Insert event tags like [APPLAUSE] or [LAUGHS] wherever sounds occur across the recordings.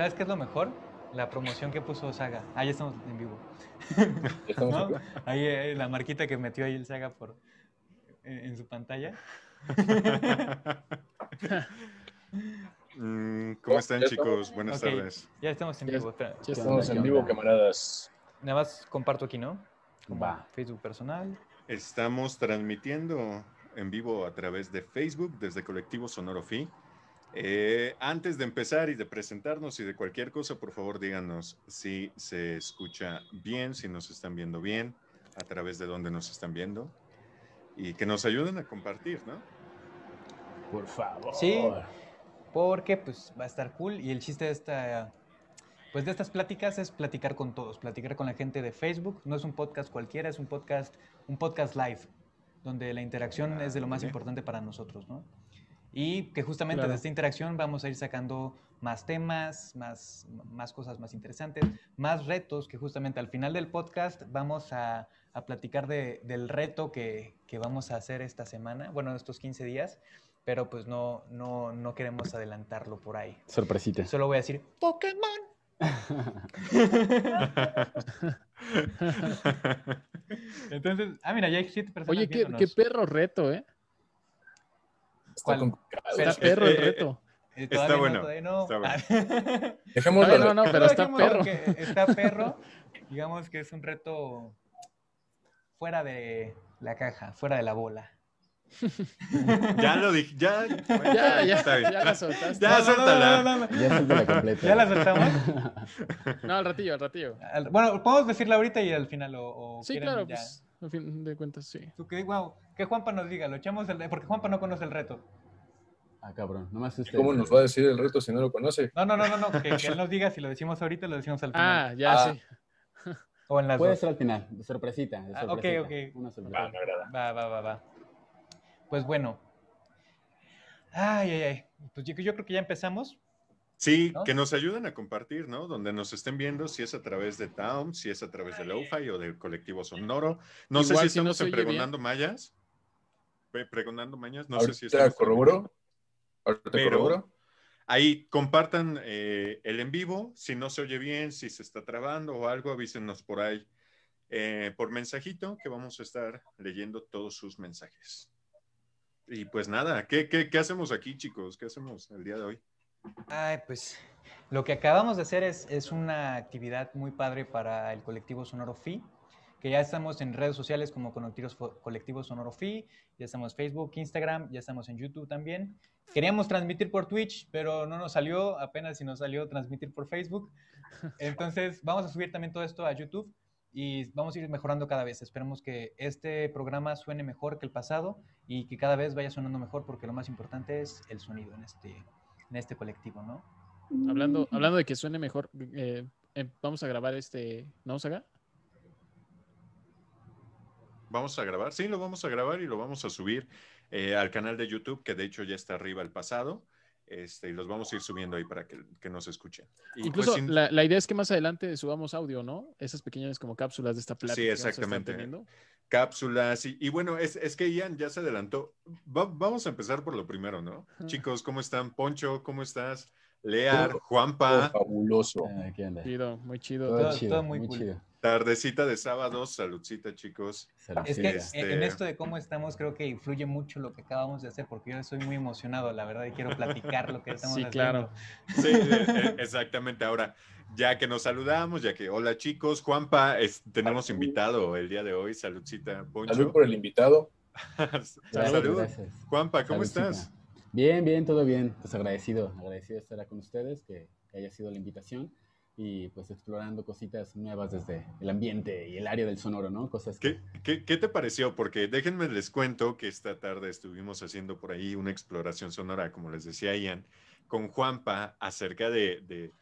¿Sabes qué es lo mejor? La promoción que puso Saga. Ah, ya estamos en vivo. [LAUGHS] ¿No? Ahí eh, la marquita que metió ahí el Saga por, en, en su pantalla. Mm, ¿Cómo están, Ya chicos? Buenas tardes. Ya estamos en vivo. Ya Estamos ¿qué en vivo, camaradas. Nada más comparto aquí, ¿no? Como Va. Facebook personal. Estamos transmitiendo en vivo a través de Facebook desde Colectivo Sonoro Fi. Eh, antes de empezar y de presentarnos y de cualquier cosa, por favor díganos si se escucha bien, si nos están viendo bien, a través de dónde nos están viendo y que nos ayuden a compartir, ¿no? Por favor. Sí. Porque pues va a estar cool y el chiste de esta pues de estas pláticas es platicar con todos, platicar con la gente de Facebook, no es un podcast cualquiera, es un podcast un podcast live donde la interacción Ah, es de lo más bien. importante para nosotros, ¿no? Y que justamente Claro. de esta interacción vamos a ir sacando más temas, más, más cosas más interesantes, más retos, que justamente al final del podcast vamos a, a platicar de- del reto que, que vamos a hacer esta semana, bueno, estos 15 días, pero pues no, no, no queremos adelantarlo por ahí. Sorpresita. Solo voy a decir Pokémon. [LAUGHS] [LAUGHS] Entonces, ah, mira, ya hay siete personas Oye, qué, qué perro reto, ¿eh? Está Está perro el eh, eh, reto. Eh, Está bueno, todavía no. está bueno. [LAUGHS] Dejémoslo. No, no, no, pero está perro. que Está perro. Digamos que es un reto fuera de la caja, fuera de la bola. [LAUGHS] Ya lo dije, ya. bueno, Ya, ya, está bien. ya la soltaste. Ya, No, no, no, suéltala. no, no, no. Ya la completa. ¿Ya la soltamos? [LAUGHS] No, al ratillo, al ratillo. Al- Bueno, podemos decirla ahorita y al final o, o Sí, quieren claro, ya? pues, al fin de cuentas, sí. Tú que, guau, que Juanpa nos diga, lo echamos el, porque Juanpa no conoce el reto. Ah, cabrón. ¿Cómo nos va a decir el reto si no lo conoce? No, no, no, no, no, que, que él nos diga si lo decimos ahorita o lo decimos al final. Ah, ya Ah. sí. o en las Puede dos. ser al final, de sorpresita. De Ah, ok, ok. Una sorpresa. Va, me agrada. Va, va, va, va. Pues bueno. Ay, ay, ay. Pues yo, yo creo que ya empezamos. Sí, ¿No? que nos ayuden a compartir, ¿no? Donde nos estén viendo, si es a través de Town, si es a través de Lo-Fi o del colectivo Sonoro. No sé si si no estamos en bien. Pregonando Mayas. Pre- Pregonando Mayas, no sé si estamos. corroboro. Ahorita Pero- corroboro. Ahí compartan eh, el en vivo, si no se oye bien, si se está trabando o algo, avísenos por ahí eh, por mensajito que vamos a estar leyendo todos sus mensajes. Y pues nada, ¿qué, qué, qué hacemos aquí, chicos? ¿Qué hacemos el día de hoy? Ay, pues lo que acabamos de hacer es, es una actividad muy padre para el colectivo Sonoro Fi, que ya estamos en redes sociales como Colectivo Sonoro Fi, ya estamos en Facebook, Instagram, ya estamos en YouTube también. Queríamos transmitir por Twitch, pero no nos salió, apenas si nos salió transmitir por Facebook. [LAUGHS] Entonces vamos a subir también todo esto a YouTube y vamos a ir mejorando cada vez. Esperemos que este programa suene mejor que el pasado y que cada vez vaya sonando mejor porque lo más importante es el sonido en este, en este colectivo, ¿no? Hablando, hablando de que suene mejor, eh, eh, vamos a grabar este, ¿no, Saga? ¿Vamos a grabar? Sí, lo vamos a grabar y lo vamos a subir eh, al canal de YouTube, que de hecho ya está arriba el pasado. Este, y los vamos a ir subiendo ahí para que, que nos escuchen. Y Incluso pues, sin- la, la idea es que más adelante subamos audio, ¿no? Esas pequeñas como cápsulas de esta plática. Sí, exactamente. cápsulas. Y, y bueno, es, es que Ian ya se adelantó. Va- vamos a empezar por lo primero, ¿no? Chicos, ¿cómo están? Poncho, ¿cómo estás? Lear, Juanpa, fabuloso. Ah, ¿Qué onda? Chido, muy chido. Todo, Todo- chido, todo muy muy, cool. chido. tardecita de sábado, saludcita, chicos. Es que Saludcita. en- Este- en esto de cómo estamos creo que influye mucho lo que acabamos de hacer porque yo estoy muy emocionado, la verdad, y quiero platicar lo que [LAUGHS] estamos Sí, haciendo. claro. Sí, eh, eh, exactamente. Ahora, ya que nos saludamos, ya que, hola chicos, Juanpa, es- tenemos invitado el día de hoy, saludcita, Poncho. Salud por el invitado. [LAUGHS] Salud. gracias. Juanpa, ¿cómo Saludcita. estás? Bien, bien, todo bien. Pues agradecido, agradecido de estar con ustedes, que, que haya sido la invitación y pues explorando cositas nuevas desde el ambiente y el área del sonoro, ¿no? Cosas que... ¿Qué, qué, qué te pareció? Porque déjenme les cuento que esta tarde estuvimos haciendo por ahí una exploración sonora, como les decía Ian, con Juanpa acerca de, de,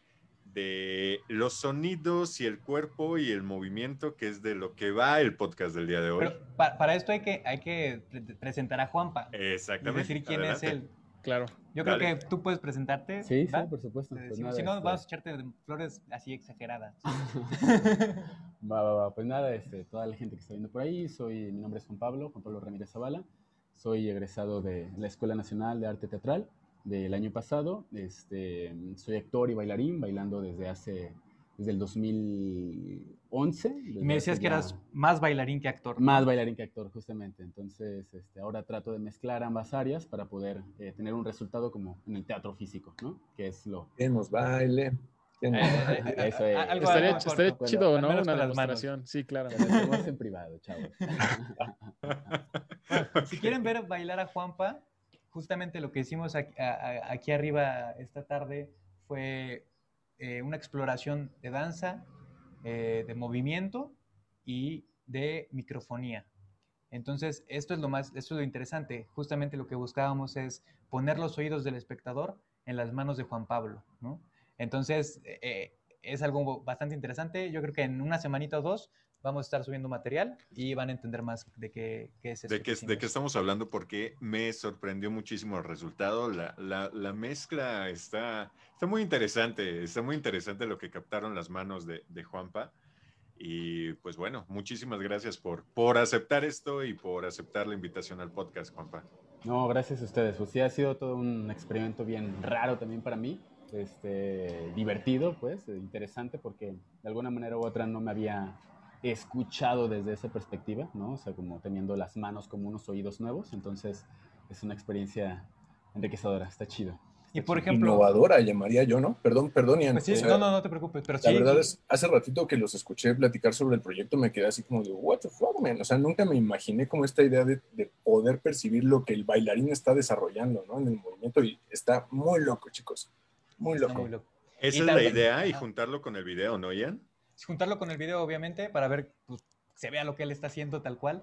de los sonidos y el cuerpo y el movimiento, que es de lo que va el podcast del día de hoy. Pero pa- para esto hay que, hay que pre- presentar a Juanpa y Exactamente. decir quién Adelante. es él. Claro. Yo Dale. creo que tú puedes presentarte. Sí, sí, ¿va? por supuesto. Pues nada, si no, este, vamos a echarte flores así exageradas. [LAUGHS] [LAUGHS] Va, va, va. Pues nada, este, toda la gente que está viendo por ahí, soy, mi nombre es Juan Pablo, Juan Pablo Ramírez Zavala, soy egresado de la Escuela Nacional de Arte Teatral del año pasado. Este, soy actor y bailarín, bailando desde hace, desde el 2011. Y me decías que ya- eras más bailarín que actor. más bailarín que actor, justamente. Entonces, este, ahora trato de mezclar ambas áreas para poder eh, tener un resultado como en el teatro físico, ¿no? Que es lo... Queremos baile. queremos Eh, baile. Eso es. algo- Estaría, algo estaría corto. chido, ¿no? Una demostración. Sí, claro. Lo en privado, chavos. [LAUGHS] Si quieren ver bailar a Juanpa, justamente lo que hicimos aquí, a- a- aquí arriba esta tarde fue eh, una exploración de danza, eh, de movimiento y de microfonía. Entonces, esto es lo más, esto es lo interesante. Justamente lo que buscábamos es poner los oídos del espectador en las manos de Juan Pablo, ¿no? Entonces, eh, es algo bastante interesante. Yo creo que en una semanita o dos vamos a estar subiendo material y van a entender más de qué, qué es esto ¿De qué, que de qué estamos hablando? Porque me sorprendió muchísimo el resultado. La, la- la mezcla está, está muy interesante. Está muy interesante lo que captaron las manos de, de Juanpa. Y pues bueno, muchísimas gracias por, por aceptar esto y por aceptar la invitación al podcast, Juanpa. No, gracias a ustedes. Pues sí, ha sido todo un experimento bien raro también para mí. Este, divertido, pues, interesante, porque de alguna manera u otra no me había escuchado desde esa perspectiva, ¿no? O sea, como teniendo las manos como unos oídos nuevos. Entonces, es una experiencia enriquecedora, está chido. Y por ejemplo, Innovadora, llamaría yo, ¿no? Perdón, perdón, Ian. pues sí, O sea, no, no, no te preocupes, pero La sí. verdad es, hace ratito que los escuché platicar sobre el proyecto, me quedé así como de, what the fuck, man? O sea, nunca me imaginé como esta idea de, de poder percibir lo que el bailarín está desarrollando, ¿no? En el movimiento y está muy loco, chicos. Muy loco. muy loco. Esa Y es la idea y juntarlo con el video, ¿no, Ian? Juntarlo con el video, obviamente, para ver, pues, se vea lo que él está haciendo tal cual.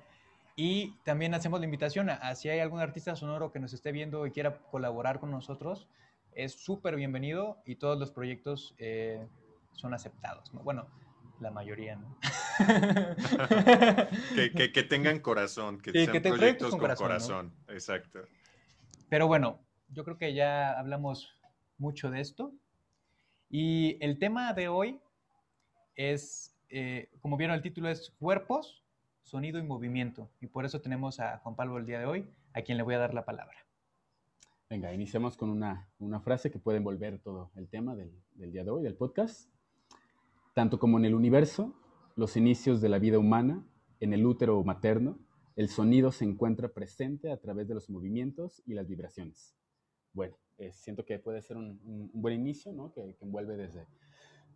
Y también hacemos la invitación a, a si hay algún artista sonoro que nos esté viendo y quiera colaborar con nosotros, es súper bienvenido y todos los proyectos eh, son aceptados. ¿no? Bueno, la mayoría, ¿no? [LAUGHS] Que, que- que tengan corazón, que Sí, sean que te- proyectos con corazón. corazón, Exacto. Pero bueno, yo creo que ya hablamos mucho de esto. Y el tema de hoy es, eh, como vieron el título, es cuerpos, sonido y movimiento. Y por eso tenemos a Juan Pablo el día de hoy, a quien le voy a dar la palabra. Venga, iniciamos con una, una frase que puede envolver todo el tema del, del día de hoy, del podcast. Tanto como en el universo, los inicios de la vida humana, en el útero materno, el sonido se encuentra presente a través de los movimientos y las vibraciones. Bueno, eh, siento que puede ser un, un- buen inicio, ¿no? Que, que envuelve desde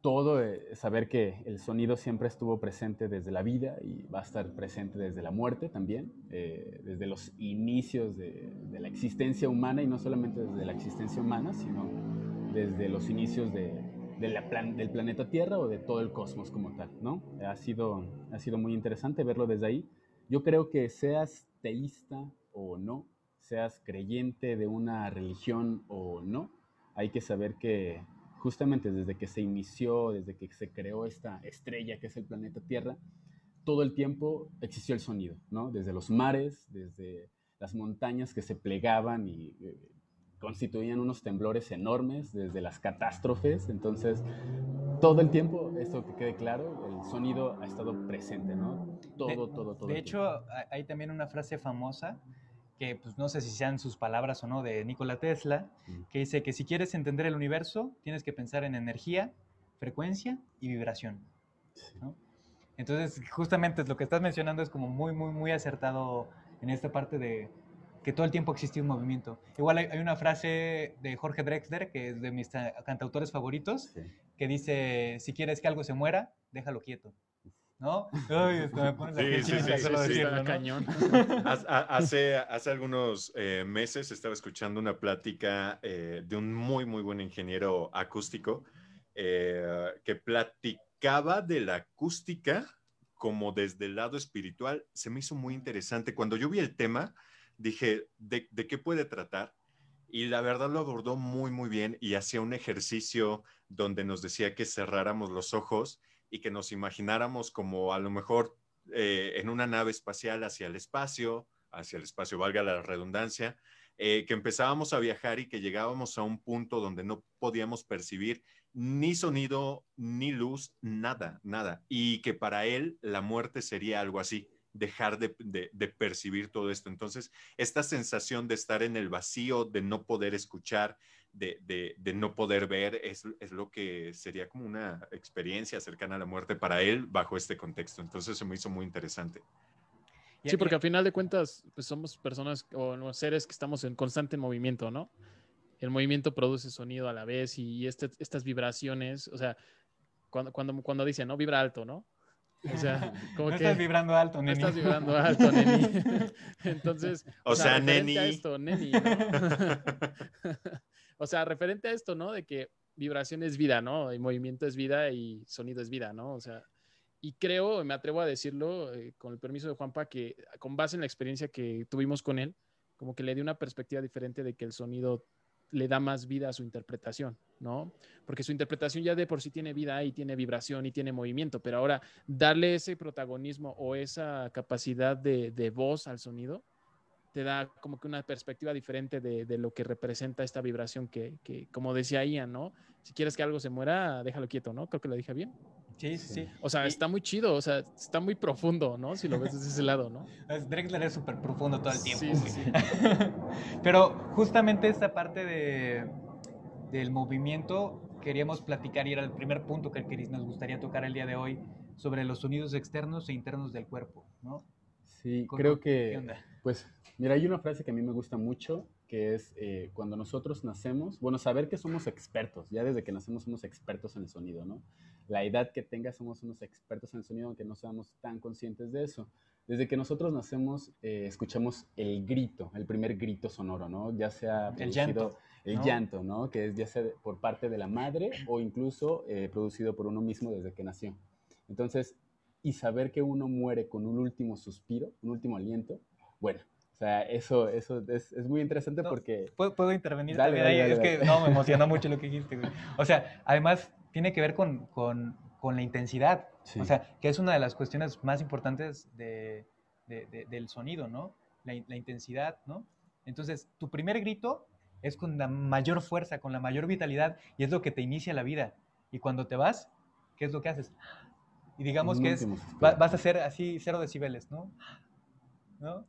todo, eh, saber que el sonido siempre estuvo presente desde la vida y va a estar presente desde la muerte también, eh, desde los inicios de, la existencia humana y no solamente desde la existencia humana, sino desde los inicios del planeta Tierra o de todo el cosmos como tal, ¿no? Ha sido, ha sido muy interesante verlo desde ahí. Yo creo que seas teísta o no, seas creyente de una religión o no, hay que saber que justamente desde que se inició, desde que se creó esta estrella que es el planeta Tierra, todo el tiempo existió el sonido, ¿no? Desde los mares, desde las montañas que se plegaban y eh, constituían unos temblores enormes, desde las catástrofes, entonces todo el tiempo, esto que quede claro, el sonido ha estado presente, ¿no? Todo, todo, todo. De hecho, ha- hay también una frase famosa que pues, no sé si sean sus palabras o no, de Nikola Tesla, Mm. que dice que si quieres entender el universo, tienes que pensar en energía, frecuencia y vibración. ¿no? Entonces, justamente lo que estás mencionando es como muy, muy, muy acertado en esta parte de que todo el tiempo existe un movimiento. Igual hay, hay una frase de Jorge Drexler, que es de mis ta- cantautores favoritos, Sí. que dice, si quieres que algo se muera, déjalo quieto. ¿No? Ay, hasta me pone la Sí, sí, sí, sí, sí. decirlo, ¿no? cañón. Hace, hace algunos eh, meses estaba escuchando una plática eh, de un muy, muy buen ingeniero acústico eh, que platicaba de la acústica como desde el lado espiritual. Se me hizo muy interesante. Cuando yo vi el tema, dije, ¿de, de qué puede tratar? Y la verdad lo abordó muy, muy bien y hacía un ejercicio donde nos decía que cerráramos los ojos y que nos imagináramos como a lo mejor eh, en una nave espacial hacia el espacio, hacia el espacio, valga la redundancia, eh, que empezábamos a viajar y que llegábamos a un punto donde no podíamos percibir ni sonido, ni luz, nada, nada. Y que para él la muerte sería algo así. dejar de, de, de, percibir todo esto. Entonces, esta sensación de estar en el vacío, de no poder escuchar, de, de no poder ver, es, es, lo que sería como una experiencia cercana a la muerte para él bajo este contexto. Entonces, se me hizo muy interesante. Sí, porque al final de cuentas, pues somos personas o seres que estamos en constante movimiento, ¿no? El movimiento produce sonido a la vez y este, estas vibraciones, o sea, cuando, cuando, cuando dicen, ¿no? Vibra alto, ¿no? O sea, [LAUGHS] como no que estás vibrando alto, neni. No estás vibrando alto, neni. [LAUGHS] Entonces, o, o sea, sea neni. A esto, neni, ¿no? [LAUGHS] o sea, referente a esto, ¿no? De que vibración es vida, ¿no? Y movimiento es vida y sonido es vida, ¿no? O sea, y creo, me atrevo a decirlo, eh, con el permiso de Juanpa, que con base en la experiencia que tuvimos con él, como que le dio una perspectiva diferente de que el sonido le da más vida a su interpretación, ¿no? Porque su interpretación ya de por sí tiene vida y tiene vibración y tiene movimiento, pero ahora darle ese protagonismo o esa capacidad de voz al sonido te da como que una perspectiva diferente de, de lo que representa esta vibración que, que, como decía Ian, ¿no? Si quieres que algo se muera, déjalo quieto, ¿no? Creo que lo dije bien. Sí, sí, sí. O sea, está muy chido, o sea, está muy profundo, ¿no? Si lo ves desde ese lado, ¿no? Drexler [LAUGHS] es súper profundo todo el tiempo. Sí, sí, sí. [LAUGHS] Pero justamente esta parte de, del movimiento queríamos platicar y era el primer punto que nos gustaría tocar el día de hoy sobre los sonidos externos e internos del cuerpo, ¿no? Sí, creo que, pues, mira, hay una frase que a mí me gusta mucho que es eh, cuando nosotros nacemos, bueno, saber que somos expertos, ya desde que nacemos somos expertos en el sonido, ¿no? La edad que tenga somos unos expertos en el sonido, aunque no seamos tan conscientes de eso. Desde que nosotros nacemos, eh, escuchamos el grito, el primer grito sonoro, ¿no? Ya sea el llanto, el ¿no? llanto, ¿no? Que es ya sea por parte de la madre o incluso eh, producido por uno mismo desde que nació. Entonces, y saber que uno muere con un último suspiro, un último aliento, bueno, o sea, eso, eso es, es muy interesante no, porque... ¿Puedo, puedo intervenir dale, también dale, ahí? Dale, es que no, me [LAUGHS] emocionó mucho lo que dijiste, güey. O sea, además tiene que ver con, con, con la intensidad. Sí. O sea, que es una de las cuestiones más importantes de, de, de, del sonido, ¿no? La, la, intensidad, ¿no? Entonces, tu primer grito es con la mayor fuerza, con la mayor vitalidad, y es lo que te inicia la vida. Y cuando te vas, ¿qué es lo que haces? Y digamos que es, va, vas a hacer así cero decibeles, ¿no? ¿No?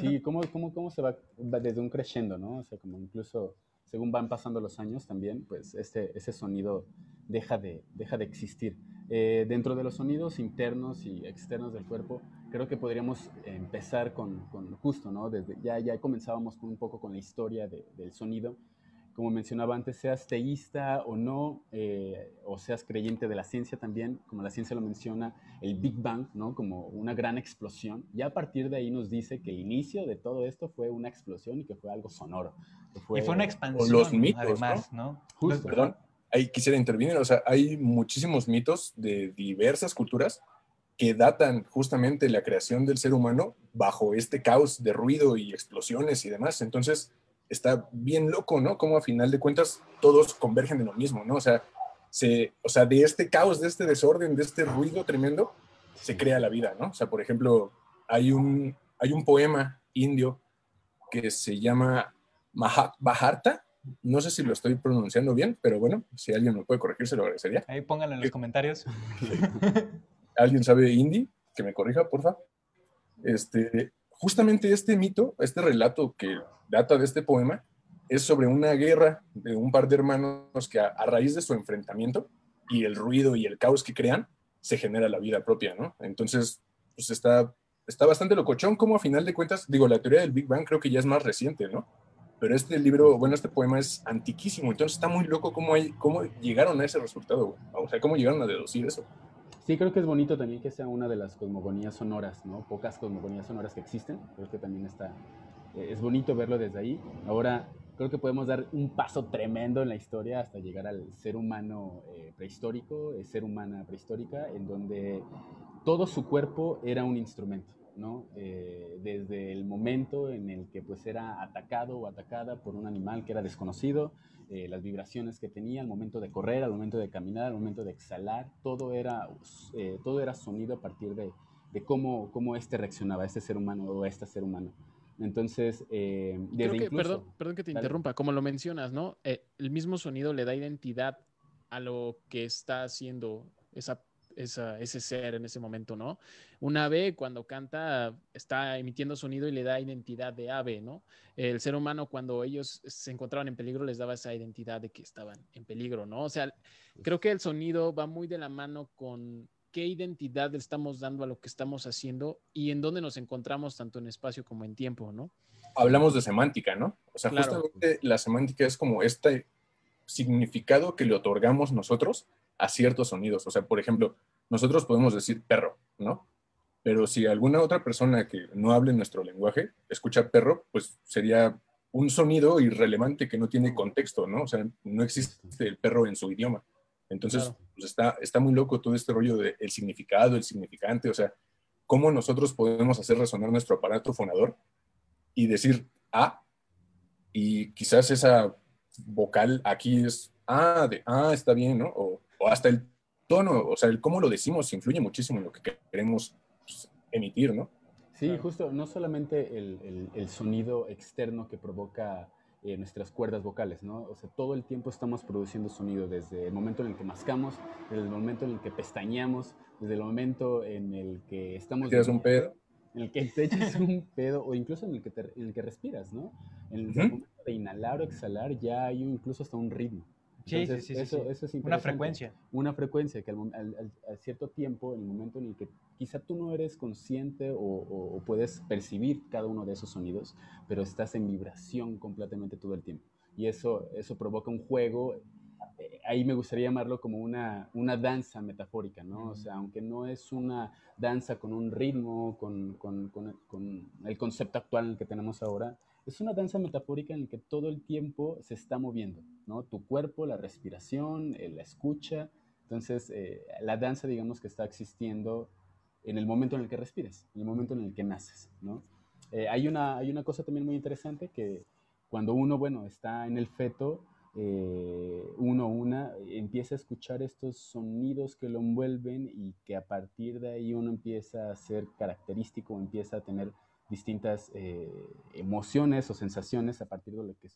Sí, ¿cómo, cómo, cómo se va, desde un crescendo, ¿no? O sea, como incluso según van pasando los años también, pues este, ese sonido deja de, deja de existir. Eh, dentro de los sonidos internos y externos del cuerpo, creo que podríamos empezar con, con justo, ¿no? Desde, ya, ya comenzábamos un poco con la historia de, del sonido como mencionaba antes, seas teísta o no, eh, o seas creyente de la ciencia también, como la ciencia lo menciona, el Big Bang, ¿no? Como una gran explosión. Ya a partir de ahí nos dice que el inicio de todo esto fue una explosión y que fue algo sonoro. Fue, y fue una expansión, los mitos, además, ¿no? ¿no? Justo, Perdón, ahí quisiera intervenir. O sea, hay muchísimos mitos de diversas culturas que datan justamente la creación del ser humano bajo este caos de ruido y explosiones y demás. Entonces, está bien loco, ¿no? Como a final de cuentas todos convergen en lo mismo, ¿no? O sea, se, o sea, de este caos, de este desorden, de este ruido tremendo, se crea la vida, ¿no? O sea, por ejemplo, hay un, hay un poema indio que se llama Mahabharata. No sé si lo estoy pronunciando bien, pero bueno, si alguien me puede corregir, se lo agradecería. Ahí pónganlo en los comentarios. ¿Alguien sabe hindi? Que me corrija, porfa. Este, justamente este mito, este relato que data de este poema, es sobre una guerra de un par de hermanos que a, raíz de su enfrentamiento y el ruido y el caos que crean, se genera la vida propia, ¿no? Entonces, pues está, está bastante locochón como a final de cuentas, digo, la teoría del Big Bang creo que ya es más reciente, ¿no? Pero este libro, bueno, este poema es antiquísimo, entonces está muy loco cómo, hay, cómo llegaron a ese resultado, o sea, cómo llegaron a deducir eso. Sí, creo que es bonito también que sea una de las cosmogonías sonoras, ¿no? Pocas cosmogonías sonoras que existen. Creo que también está, eh, es bonito verlo desde ahí. Ahora, creo que podemos dar un paso tremendo en la historia hasta llegar al ser humano eh, prehistórico, eh, ser humana prehistórica, en donde todo su cuerpo era un instrumento, ¿no? Eh, desde el momento en el que pues era atacado o atacada por un animal que era desconocido, eh, las vibraciones que tenía al momento de correr, al momento de caminar, al momento de exhalar, todo era, eh, todo era sonido a partir de, de cómo, cómo este reaccionaba, este ser humano o este ser humano. Entonces, eh, desde que, incluso, perdón, perdón, que te interrumpa, como lo mencionas, ¿no? Eh, el mismo sonido le da identidad a lo que está haciendo esa, ese ser en ese momento, ¿no? Un ave cuando canta está emitiendo sonido y le da identidad de ave, ¿no? El ser humano cuando ellos se encontraban en peligro les daba esa identidad de que estaban en peligro, ¿no? O sea, creo que el sonido va muy de la mano con qué identidad le estamos dando a lo que estamos haciendo y en dónde nos encontramos tanto en espacio como en tiempo, ¿no? Hablamos de semántica, ¿no? O sea, justamente la semántica es como este significado que le otorgamos nosotros a ciertos sonidos. O sea, por ejemplo, nosotros podemos decir perro, ¿no? Pero si alguna otra persona que no hable nuestro lenguaje escucha perro, pues sería un sonido irrelevante que no tiene contexto, ¿no? O sea, no existe el perro en su idioma. Entonces, pues está, está muy loco todo este rollo del significado, el significante, o sea, cómo nosotros podemos hacer resonar nuestro aparato fonador y decir A, y quizás esa vocal aquí es A de ah, está bien, ¿no? O, hasta el tono, o sea, el cómo lo decimos influye muchísimo en lo que queremos pues, emitir, ¿no? Sí, justo, no solamente el, el sonido externo que provoca eh, nuestras cuerdas vocales, ¿no? O sea, todo el tiempo estamos produciendo sonido, desde el momento en el que mascamos, desde el momento en el que pestañeamos, desde el momento en el que estamos... ¿Tienes un pedo? En el que te echas un pedo, o incluso en el que, en el que respiras, ¿no? En el momento de inhalar o exhalar ya hay incluso hasta un ritmo. Sí, sí, sí, eso, eso es Una frecuencia. Una frecuencia que al, cierto tiempo, en el momento en el que quizá tú no eres consciente o, puedes percibir cada uno de esos sonidos, pero estás en vibración completamente todo el tiempo. Y eso, eso provoca un juego, eh, ahí me gustaría llamarlo como una, una danza metafórica, ¿no? O sea, aunque no es una danza con un ritmo, con, con, con, con el concepto actual en el que tenemos ahora, es una danza metafórica en la que todo el tiempo se está moviendo, ¿no? Tu cuerpo, la respiración, eh, la escucha. Entonces, eh, la danza, digamos que está existiendo en el momento en el que respiras, en el momento en el que naces, ¿no? Eh, hay, una, hay una cosa también muy interesante que cuando uno, bueno, está en el feto, uno, una, empieza a escuchar estos sonidos que lo envuelven y que a partir de ahí uno empieza a ser característico, empieza a tener distintas eh, emociones o sensaciones a partir de lo que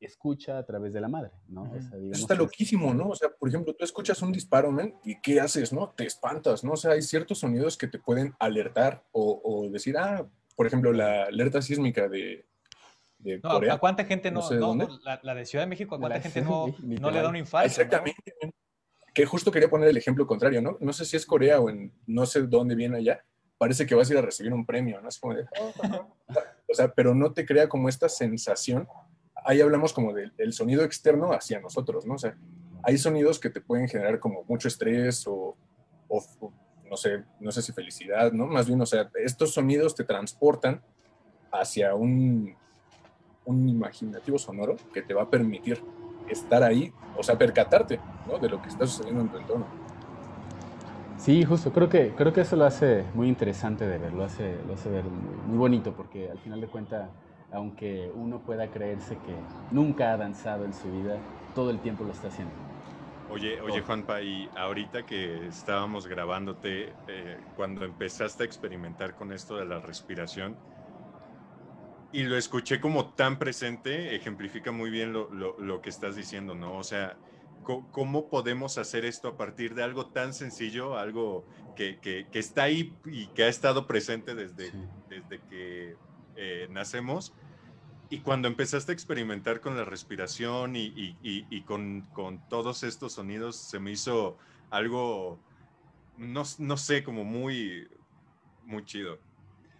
escucha a través de la madre, ¿no? Eso está loquísimo, ¿no? O sea, por ejemplo, tú escuchas un disparo, man, y ¿qué haces, no? Te espantas, ¿no? O sea, hay ciertos sonidos que te pueden alertar o, decir, ah, por ejemplo, la alerta sísmica de, Corea. ¿A cuánta gente no, la, de Ciudad de México, a cuánta gente no, no, le da un infarto? Exactamente. Que justo quería poner el ejemplo contrario, ¿no? No sé si es Corea o en no sé dónde viene allá, parece que vas a ir a recibir un premio, ¿no? Es como de, o sea, pero no te crea como esta sensación. Ahí hablamos como del sonido externo hacia nosotros, ¿no? O sea, hay sonidos que te pueden generar como mucho estrés o, no sé, no sé si felicidad, ¿no? Más bien, o sea, estos sonidos te transportan hacia un, un imaginativo sonoro que te va a permitir estar ahí, o sea, percatarte, ¿no? De lo que está sucediendo en tu entorno. Sí, justo, creo que, creo que eso lo hace muy interesante de ver, lo hace, lo hace ver muy, bonito, porque al final de cuentas, aunque uno pueda creerse que nunca ha danzado en su vida, todo el tiempo lo está haciendo. Oye, oye Juanpa, y ahorita que estábamos grabándote, eh, cuando empezaste a experimentar con esto de la respiración, y lo escuché como tan presente, ejemplifica muy bien lo, lo, lo que estás diciendo, ¿no? O sea, ¿Cómo podemos hacer esto a partir de algo tan sencillo, algo que, que, está ahí y que ha estado presente desde, desde que eh, nacemos? Y cuando empezaste a experimentar con la respiración y, y, y, con, con, todos estos sonidos, se me hizo algo, no, no sé, como muy, muy chido.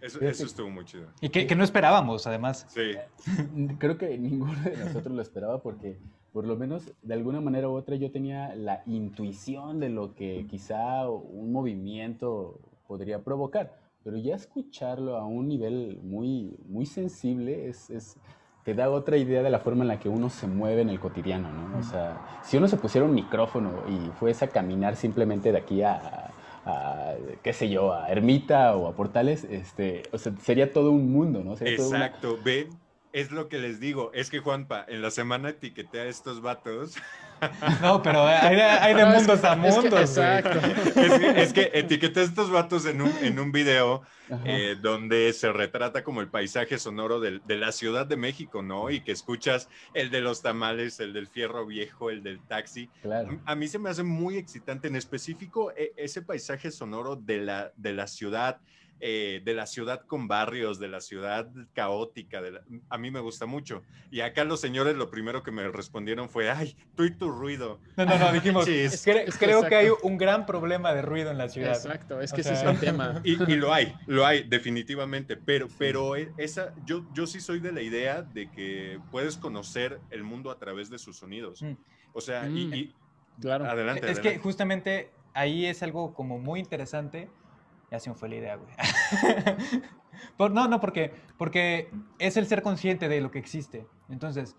Eso, eso, estuvo muy chido. Y que, que, no esperábamos, además. Sí. [LAUGHS] Creo que ninguno de nosotros lo esperaba porque por lo menos de alguna manera u otra yo tenía la intuición de lo que quizá un movimiento podría provocar, pero ya escucharlo a un nivel muy, muy sensible es, es, te da otra idea de la forma en la que uno se mueve en el cotidiano, ¿no? O sea, si uno se pusiera un micrófono y fuese a caminar simplemente de aquí a, qué sé yo, a Ermita o a Portales, este, o sea, sería todo un mundo, ¿no? Exacto, ven es lo que les digo, es que Juanpa, en la semana etiqueté a estos vatos [LAUGHS] No, pero hay, hay de No, es mundos que- a es que- mundos, exacto. [LAUGHS] Es que, es que etiqueté a estos vatos en un, en un video eh, donde se retrata como el paisaje sonoro del- de, la Ciudad de México, ¿no? Y que escuchas el de los tamales, el del fierro viejo, el del taxi. claro. A mí se me hace muy excitante, en específico e- ese paisaje sonoro de la, de la ciudad, eh, de la ciudad con barrios, de la ciudad caótica, de la- a mí me gusta mucho. Y acá los señores lo primero que me respondieron fue, ay, tú y tu ruido. No, no, no, dijimos, [LAUGHS] cre- [LAUGHS] creo que hay un gran problema de ruido en la ciudad. Exacto, es O que ese es el tema. [LAUGHS] Y, y lo hay, lo hay, definitivamente, pero, pero e- esa, yo, yo sí soy de la idea de que puedes conocer el mundo a través de sus sonidos. Mm. O sea, y, Mm. y- Claro. adelante. Es que justamente ahí es algo como muy interesante. Ya se me fue la idea, güey. [LAUGHS] Por- no, no, porque, porque es el ser consciente de lo que existe. Entonces,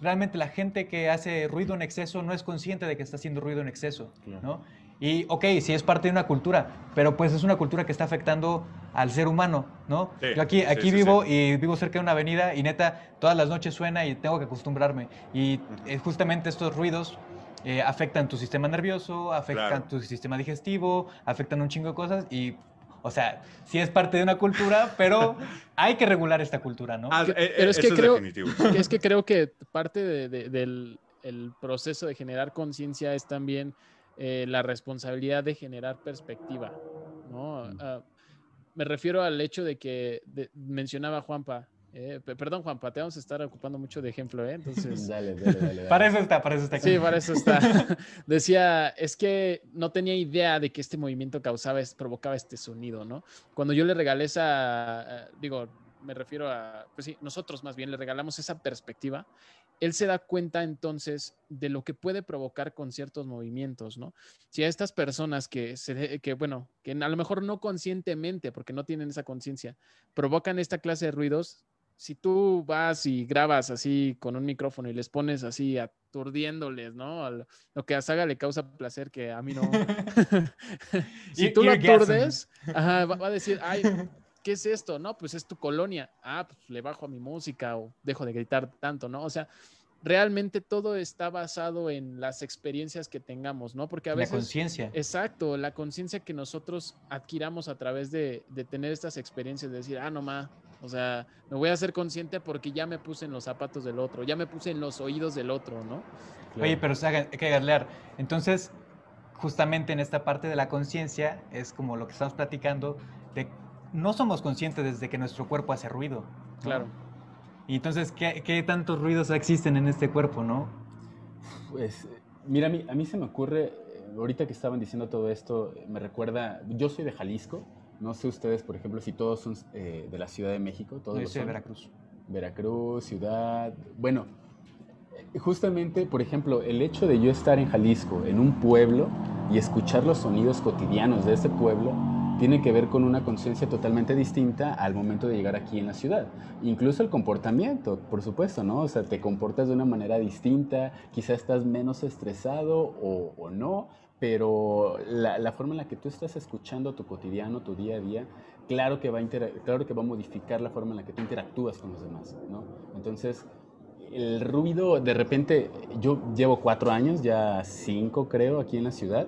realmente la gente que hace ruido en exceso no es consciente de que está haciendo ruido en exceso, Claro. ¿no? Y, ok, sí es parte de una cultura, pero pues es una cultura que está afectando al ser humano, ¿no? Sí, Yo aquí, sí, aquí sí, vivo y vivo cerca de una avenida y neta, todas las noches suena y tengo que acostumbrarme. Y eh, justamente estos ruidos eh, afectan tu sistema nervioso, afectan Claro. tu sistema digestivo, afectan un chingo de cosas y, o sea, sí es parte de una cultura, pero hay que regular esta cultura, ¿no? Ah, eh, pero es eso que creo-. Que es que creo que parte de- de- del el proceso de generar conciencia es también eh, la responsabilidad de generar perspectiva, ¿no? Mm. Ah, me refiero al hecho de que de- mencionaba Juanpa. Eh, pe- perdón, Juanpa, te vamos a estar ocupando mucho de ejemplo, ¿eh? Entonces, [LAUGHS] Dale, dale, dale. dale. Para eso está, para eso está aquí. Sí, para eso está. [LAUGHS] [LAUGHS] Decía, es que no tenía idea de que este movimiento causaba, provocaba este sonido, ¿no? Cuando yo le regalé esa, eh, digo, me refiero a, pues sí, nosotros más bien le regalamos esa perspectiva, él se da cuenta entonces de lo que puede provocar con ciertos movimientos, ¿no? Si a estas personas que, se, que bueno, que a lo mejor no conscientemente, porque no tienen esa conciencia, provocan esta clase de ruidos, si tú vas y grabas así con un micrófono y les pones así aturdiéndoles, ¿no? Lo que a Saga le causa placer que a mí no. [LAUGHS] [LAUGHS] si tú lo aturdes, ajá, va, va a decir, ay, [LAUGHS] ¿qué es esto? No, pues es tu colonia. Ah, pues le bajo a mi música o dejo de gritar tanto, ¿no? O sea, realmente todo está basado en las experiencias que tengamos, ¿no? Porque a La veces... conciencia. Exacto, la conciencia que nosotros adquiramos a través de, de tener estas experiencias, de decir, ah, no ma, o sea, me voy a hacer consciente porque ya me puse en los zapatos del otro, ya me puse en los oídos del otro, ¿no? Claro. Oye, pero Saga, hay que galear. Entonces, justamente en esta parte de la conciencia es como lo que estamos platicando, de no somos conscientes desde que nuestro cuerpo hace ruido. ¿no? Claro. Y entonces, ¿qué, qué tantos ruidos existen en este cuerpo, no? Pues, mira, a mí, a mí se me ocurre, eh, ahorita que estaban diciendo todo esto, me recuerda, yo soy de Jalisco, no sé ustedes, por ejemplo, si todos son eh, de la Ciudad de México, todos Yo de son. Veracruz. Veracruz, ciudad. Bueno, eh, justamente, por ejemplo, el hecho de yo estar en Jalisco, en un pueblo, y escuchar los sonidos cotidianos de ese pueblo, tiene que ver con una conciencia totalmente distinta al momento de llegar aquí en la ciudad. Incluso el comportamiento, por supuesto, ¿no? O sea, te comportas de una manera distinta, quizá estás menos estresado o, o no, pero la, la forma en la que tú estás escuchando tu cotidiano, tu día a día, claro que va a, claro que va a modificar la forma en la que tú interactúas con los demás, ¿no? Entonces, el ruido, de repente, yo llevo cuatro años, ya cinco creo, aquí en la ciudad,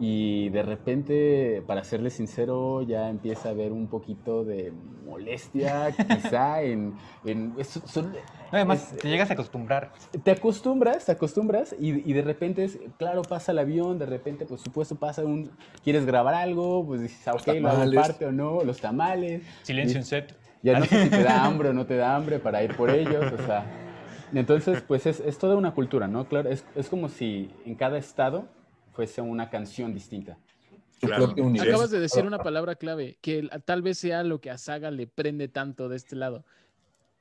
y de repente, para serle sincero, ya empieza a haber un poquito de molestia, [LAUGHS] quizá en... en es- son- Además, es- te llegas a acostumbrar. te acostumbras, te acostumbras y, y de repente es, claro, pasa el avión, de repente, por supuesto, pasa un, quieres grabar algo, pues dices, ah, ok, lo hago parte o no, los tamales. Silencio Y- en set. Ya no [LAUGHS] sé si te da hambre o no te da hambre para ir por ellos, o sea. Entonces, pues es, es toda una cultura, ¿no? Claro, es, es como si en cada estado fuese una canción distinta. Claro. Acabas de decir una palabra clave, que tal vez sea lo que a Saga le prende tanto de este lado.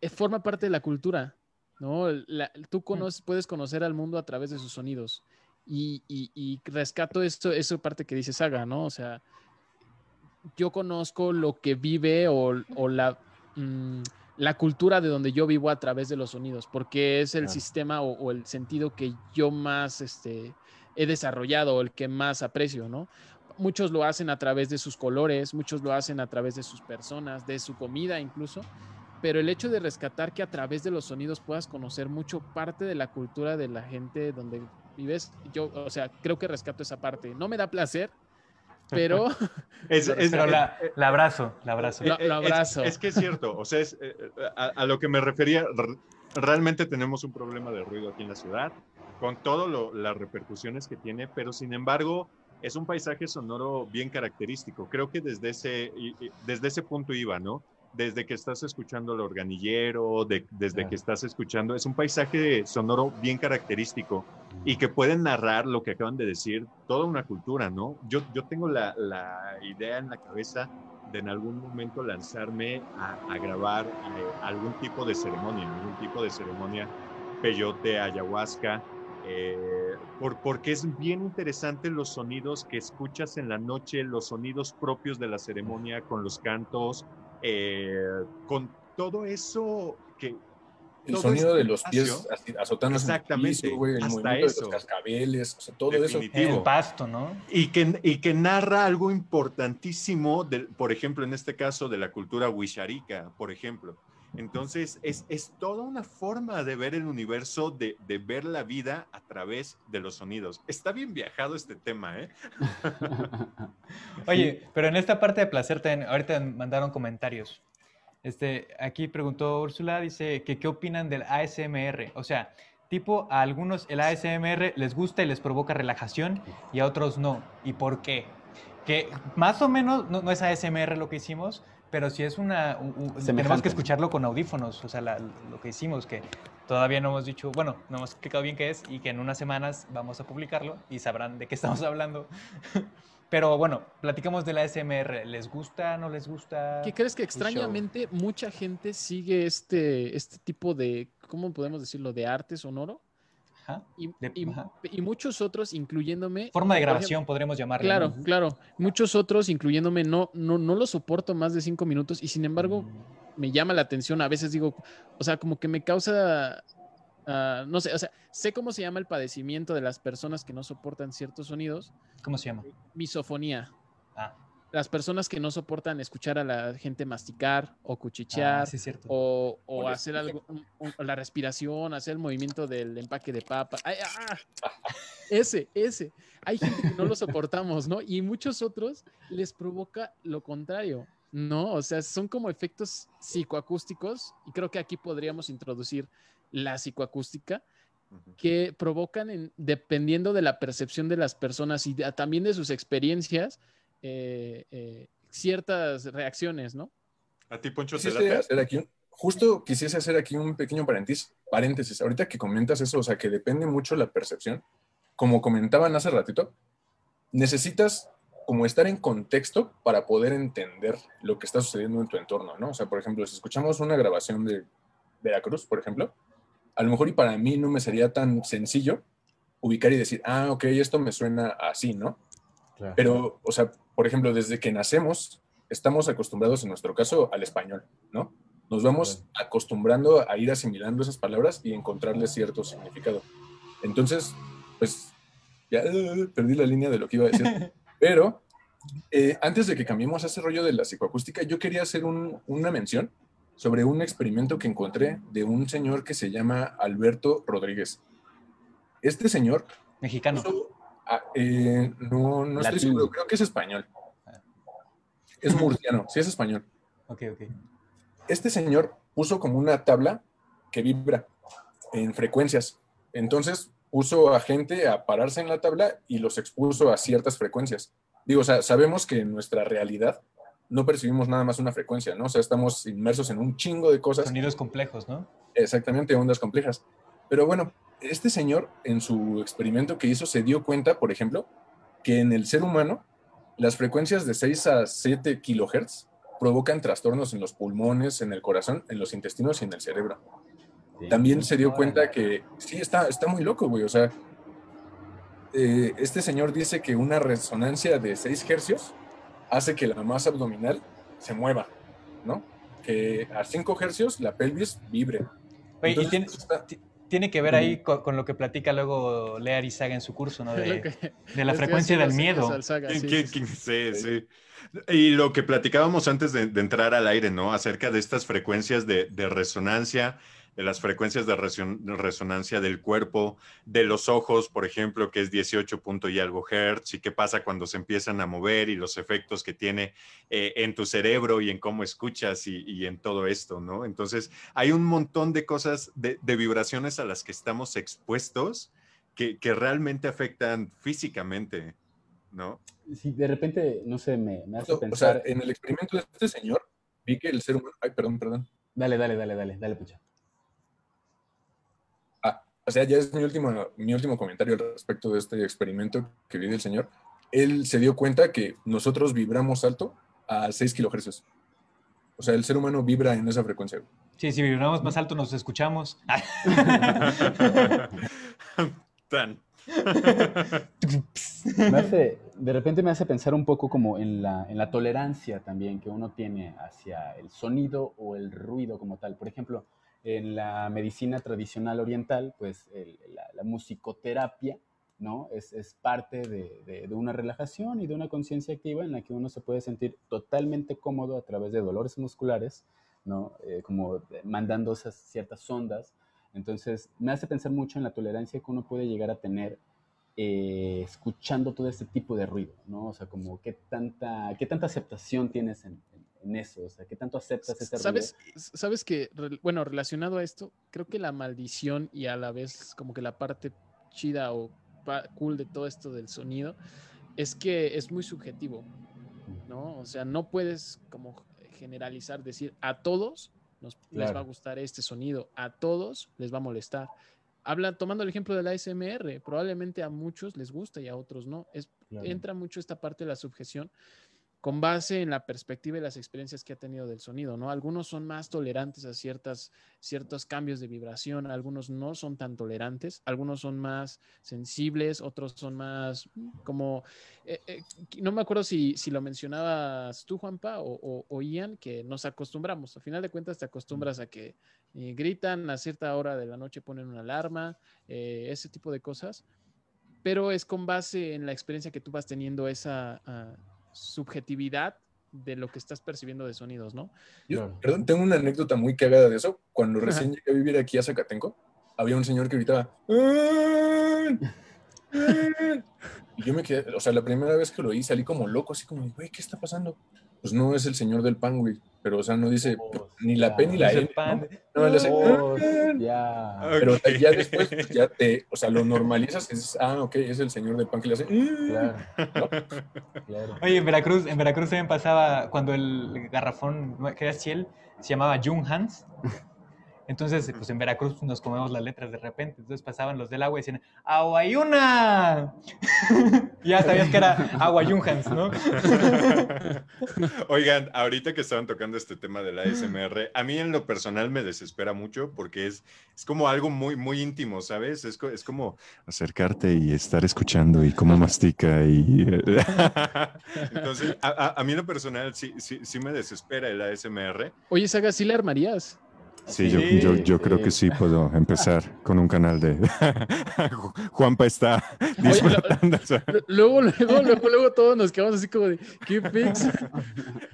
Eh, forma parte de la cultura, ¿no? La- tú conoces, puedes conocer al mundo a través de sus sonidos. Y, y- y rescato esto, esa parte que dice Saga, ¿no? O sea, yo conozco lo que vive o, o la, mm, la cultura de donde yo vivo a través de los sonidos, porque es el sistema o, o el sentido que yo más este, he desarrollado, el que más aprecio, ¿no? Muchos lo hacen a través de sus colores, muchos lo hacen a través de sus personas, de su comida incluso, pero el hecho de rescatar que a través de los sonidos puedas conocer mucho parte de la cultura de la gente donde ¿Vives? Yo, o sea, creo que rescato esa parte. No me da placer, pero... [LAUGHS] [LAUGHS] es, pero la, abrazo, la abrazo. Lo, abrazo. Es, que es cierto, o sea, es, eh, a, a, lo que me refería, realmente tenemos un problema de ruido aquí en la ciudad, con todas las repercusiones que tiene, pero sin embargo es un paisaje sonoro bien característico. Creo que desde ese, desde ese punto iba, ¿no? Desde que estás escuchando el organillero, desde que estás escuchando, es un paisaje sonoro bien característico y que pueden narrar lo que acaban de decir, toda una cultura, ¿no? Yo, yo tengo la, la idea en la cabeza de en algún momento lanzarme a, grabar eh, algún tipo de ceremonia, algún tipo de ceremonia peyote, ayahuasca, eh, por, porque es bien interesante los sonidos que escuchas en la noche, los sonidos propios de la ceremonia, con los cantos, eh, con todo eso que... El sonido de los pies azotando Exactamente, el, el movimiento de los cascabeles, o sea, todo eso. El pasto, ¿no? Y que, y que narra algo importantísimo, de, por ejemplo, en este caso de la cultura wisharica, por ejemplo entonces, es, es, toda una forma de ver el universo, de, de, ver la vida a través de los sonidos. Está bien viajado este tema, ¿eh? [LAUGHS] Oye, pero en esta parte de placer, ahorita mandaron comentarios. Este, aquí preguntó Úrsula, dice que qué opinan del ASMR. O sea, tipo, a algunos el ASMR les gusta y les provoca relajación y a otros no. ¿Y por qué? Que más o menos no, no es ASMR lo que hicimos, pero si es una... tenemos que escucharlo con audífonos, o sea, lo que hicimos, que todavía no hemos dicho, bueno, no hemos explicado bien qué es y que en unas semanas vamos a publicarlo y sabrán de qué [LAUGHS] estamos hablando. Pero bueno, platicamos de la SMR. ¿Les gusta? ¿No les gusta? ¿Qué crees que extrañamente mucha gente sigue este, este tipo de, ¿cómo podemos decirlo? De arte sonoro? Y, muchos otros, incluyéndome. Forma de grabación, podremos llamarlo. Claro, claro. Muchos otros, incluyéndome, no, no, no lo soporto más de cinco minutos y sin embargo me llama la atención. A veces digo, o sea, como que me causa. Ah, no sé, o sea, sé cómo se llama el padecimiento de las personas que no soportan ciertos sonidos. ¿Cómo se llama? Misofonía. Ah las personas que no soportan escuchar a la gente masticar o cuchichear ah, o, o hacer algo, la respiración, hacer el movimiento del empaque de papa. Ah, [LAUGHS] ese, ese. Hay gente que no lo soportamos, ¿no? Y muchos otros les provoca lo contrario, ¿no? O sea, son como efectos psicoacústicos y creo que aquí podríamos introducir la psicoacústica que provocan, dependiendo de la percepción de las personas y también de sus experiencias, eh, eh, ciertas reacciones, ¿no? A ti, Poncho, hacer aquí Justo quisiese hacer aquí un pequeño paréntesis, paréntesis. Ahorita que comentas eso, o sea, que depende mucho la percepción. Como comentaban hace ratito, necesitas como estar en contexto para poder entender lo que está sucediendo en tu entorno, ¿no? O sea, por ejemplo, si escuchamos una grabación de Veracruz, por ejemplo, a lo mejor y para mí no me sería tan sencillo ubicar y decir, ah, ok, esto me suena así, ¿no? Pero, o sea, por ejemplo, desde que nacemos, estamos acostumbrados, en nuestro caso, al español, ¿no? Nos vamos acostumbrando a ir asimilando esas palabras y encontrarles cierto significado. Entonces, pues, ya perdí la línea de lo que iba a decir. [LAUGHS] Pero, eh, antes de que cambiemos a ese rollo de la psicoacústica, yo quería hacer una mención sobre un experimento que encontré de un señor que se llama Alberto Rodríguez. Este señor... Mexicano. Ah, eh, no, no estoy seguro, creo que es español. Es murciano, sí es español. Ok, ok. Este señor puso como una tabla que vibra en frecuencias. Entonces puso a gente a pararse en la tabla y los expuso a ciertas frecuencias. Digo, o sea, sabemos que en nuestra realidad no percibimos nada más una frecuencia, ¿no? O sea, estamos inmersos en un chingo de cosas. Sonidos complejos, ¿no? Exactamente, ondas complejas. Pero bueno, este señor en su experimento que hizo se dio cuenta, por ejemplo, que en el ser humano las frecuencias de 6 a 7 kilohertz provocan trastornos en los pulmones, en el corazón, en los intestinos y en el cerebro. También se dio cuenta que sí, está, está muy loco, güey. O sea, eh, este señor dice que una resonancia de 6 hercios hace que la masa abdominal se mueva, ¿no? Que a 5 hercios la pelvis vibre. Oye, y tiene, tiene que ver ahí con, lo que platica luego Lea Arizaga en su curso, ¿no? [LAUGHS] De, la frecuencia del miedo. sí, sí, Y lo que platicábamos antes de, entrar al aire, ¿no? Acerca de estas frecuencias de, resonancia, de las frecuencias de resonancia del cuerpo, de los ojos, por ejemplo, que es 18 punto y algo hertz, y qué pasa cuando se empiezan a mover y los efectos que tiene eh, en tu cerebro y en cómo escuchas y, en todo esto, ¿no? Entonces, hay un montón de cosas, de, vibraciones a las que estamos expuestos que, realmente afectan físicamente, ¿no? Sí, de repente, no sé, me, me hace pensar... O sea, en el experimento de este señor, vi que el ser humano... Ay, perdón, perdón. Dale, dale, dale, dale, dale, pucha. O sea, ya es mi último, mi último comentario al respecto de este experimento que vi del señor. Él se dio cuenta que nosotros vibramos alto a 6 kilohercios. O sea, el ser humano vibra en esa frecuencia. Sí, si vibramos más alto nos escuchamos. Tan. de repente me hace pensar un poco como en la, en la tolerancia también que uno tiene hacia el sonido o el ruido como tal. Por ejemplo, en la medicina tradicional oriental, pues la, musicoterapia, ¿no? Es, es parte de, de, una relajación y de una conciencia activa en la que uno se puede sentir totalmente cómodo a través de dolores musculares, ¿no? Eh, como mandando esas ciertas ondas. Entonces, me hace pensar mucho en la tolerancia que uno puede llegar a tener eh, escuchando todo este tipo de ruido, ¿no? O sea, como qué tanta, qué tanta aceptación tienes en, en eso? O sea, ¿qué tanto aceptas ese ¿Sabes, Sabes que, bueno, relacionado a esto, creo que la maldición y a la vez como que la parte chida o cool de todo esto del sonido es que es muy subjetivo, ¿no? O sea, no puedes como generalizar, decir a todos nos, les va a gustar este sonido, a todos les va a molestar. Habla, tomando el ejemplo de la ASMR, probablemente a muchos les gusta y a otros no. Es, Entra mucho esta parte de la subjeción con base en la perspectiva y las experiencias que ha tenido del sonido, ¿no? Algunos son más tolerantes a ciertas, ciertos cambios de vibración, algunos no son tan tolerantes, algunos son más sensibles, otros son más mm, como, eh, eh, no me acuerdo si, si, lo mencionabas tú, Juanpa, o, o, Ian, que nos acostumbramos, al final de cuentas te acostumbras a que eh, gritan a cierta hora de la noche, ponen una alarma, ese tipo de cosas, pero es con base en la experiencia que tú vas teniendo esa... Ah, subjetividad de lo que estás percibiendo de sonidos, ¿no? perdón, tengo una anécdota muy cagada de eso. Cuando recién llegué a vivir aquí a Zacatenco, había un señor que gritaba. Y yo me quedé, o sea, la primera vez que lo oí salí como loco, así como, güey, ¿qué está pasando? Pues no es el señor del pan, güey. Pero, o sea, no dice ni la P ni la E. ¿no? no, Pero ya después, pues, ya te, o sea, lo normalizas y dices, ah, ok, es el señor del pan que le hace. Claro. claro. Oye, en Veracruz, en Veracruz también pasaba cuando el garrafón, que era Ciel, se llamaba Jung Hans. Entonces, pues en Veracruz nos comemos las letras de repente. Entonces pasaban los del agua y decían, ¡Aguayuna! [LAUGHS] ya sabías que era Aguayunjans, ¿no? [LAUGHS] Oigan, ahorita que estaban tocando este tema de la SMR, a mí en lo personal me desespera mucho porque es, es como algo muy, muy íntimo, ¿sabes? Es, es como acercarte y estar escuchando y cómo mastica y... [LAUGHS] Entonces, a, a, mí en lo personal sí, sí, sí me desespera el ASMR. Oye, Saga, ¿sí le armarías? Sí, yo, yo, creo que sí puedo empezar [LAUGHS] con un canal de [LAUGHS] Juanpa está disfrutando. luego, luego, luego, luego, todos nos quedamos así como de ¿qué fix?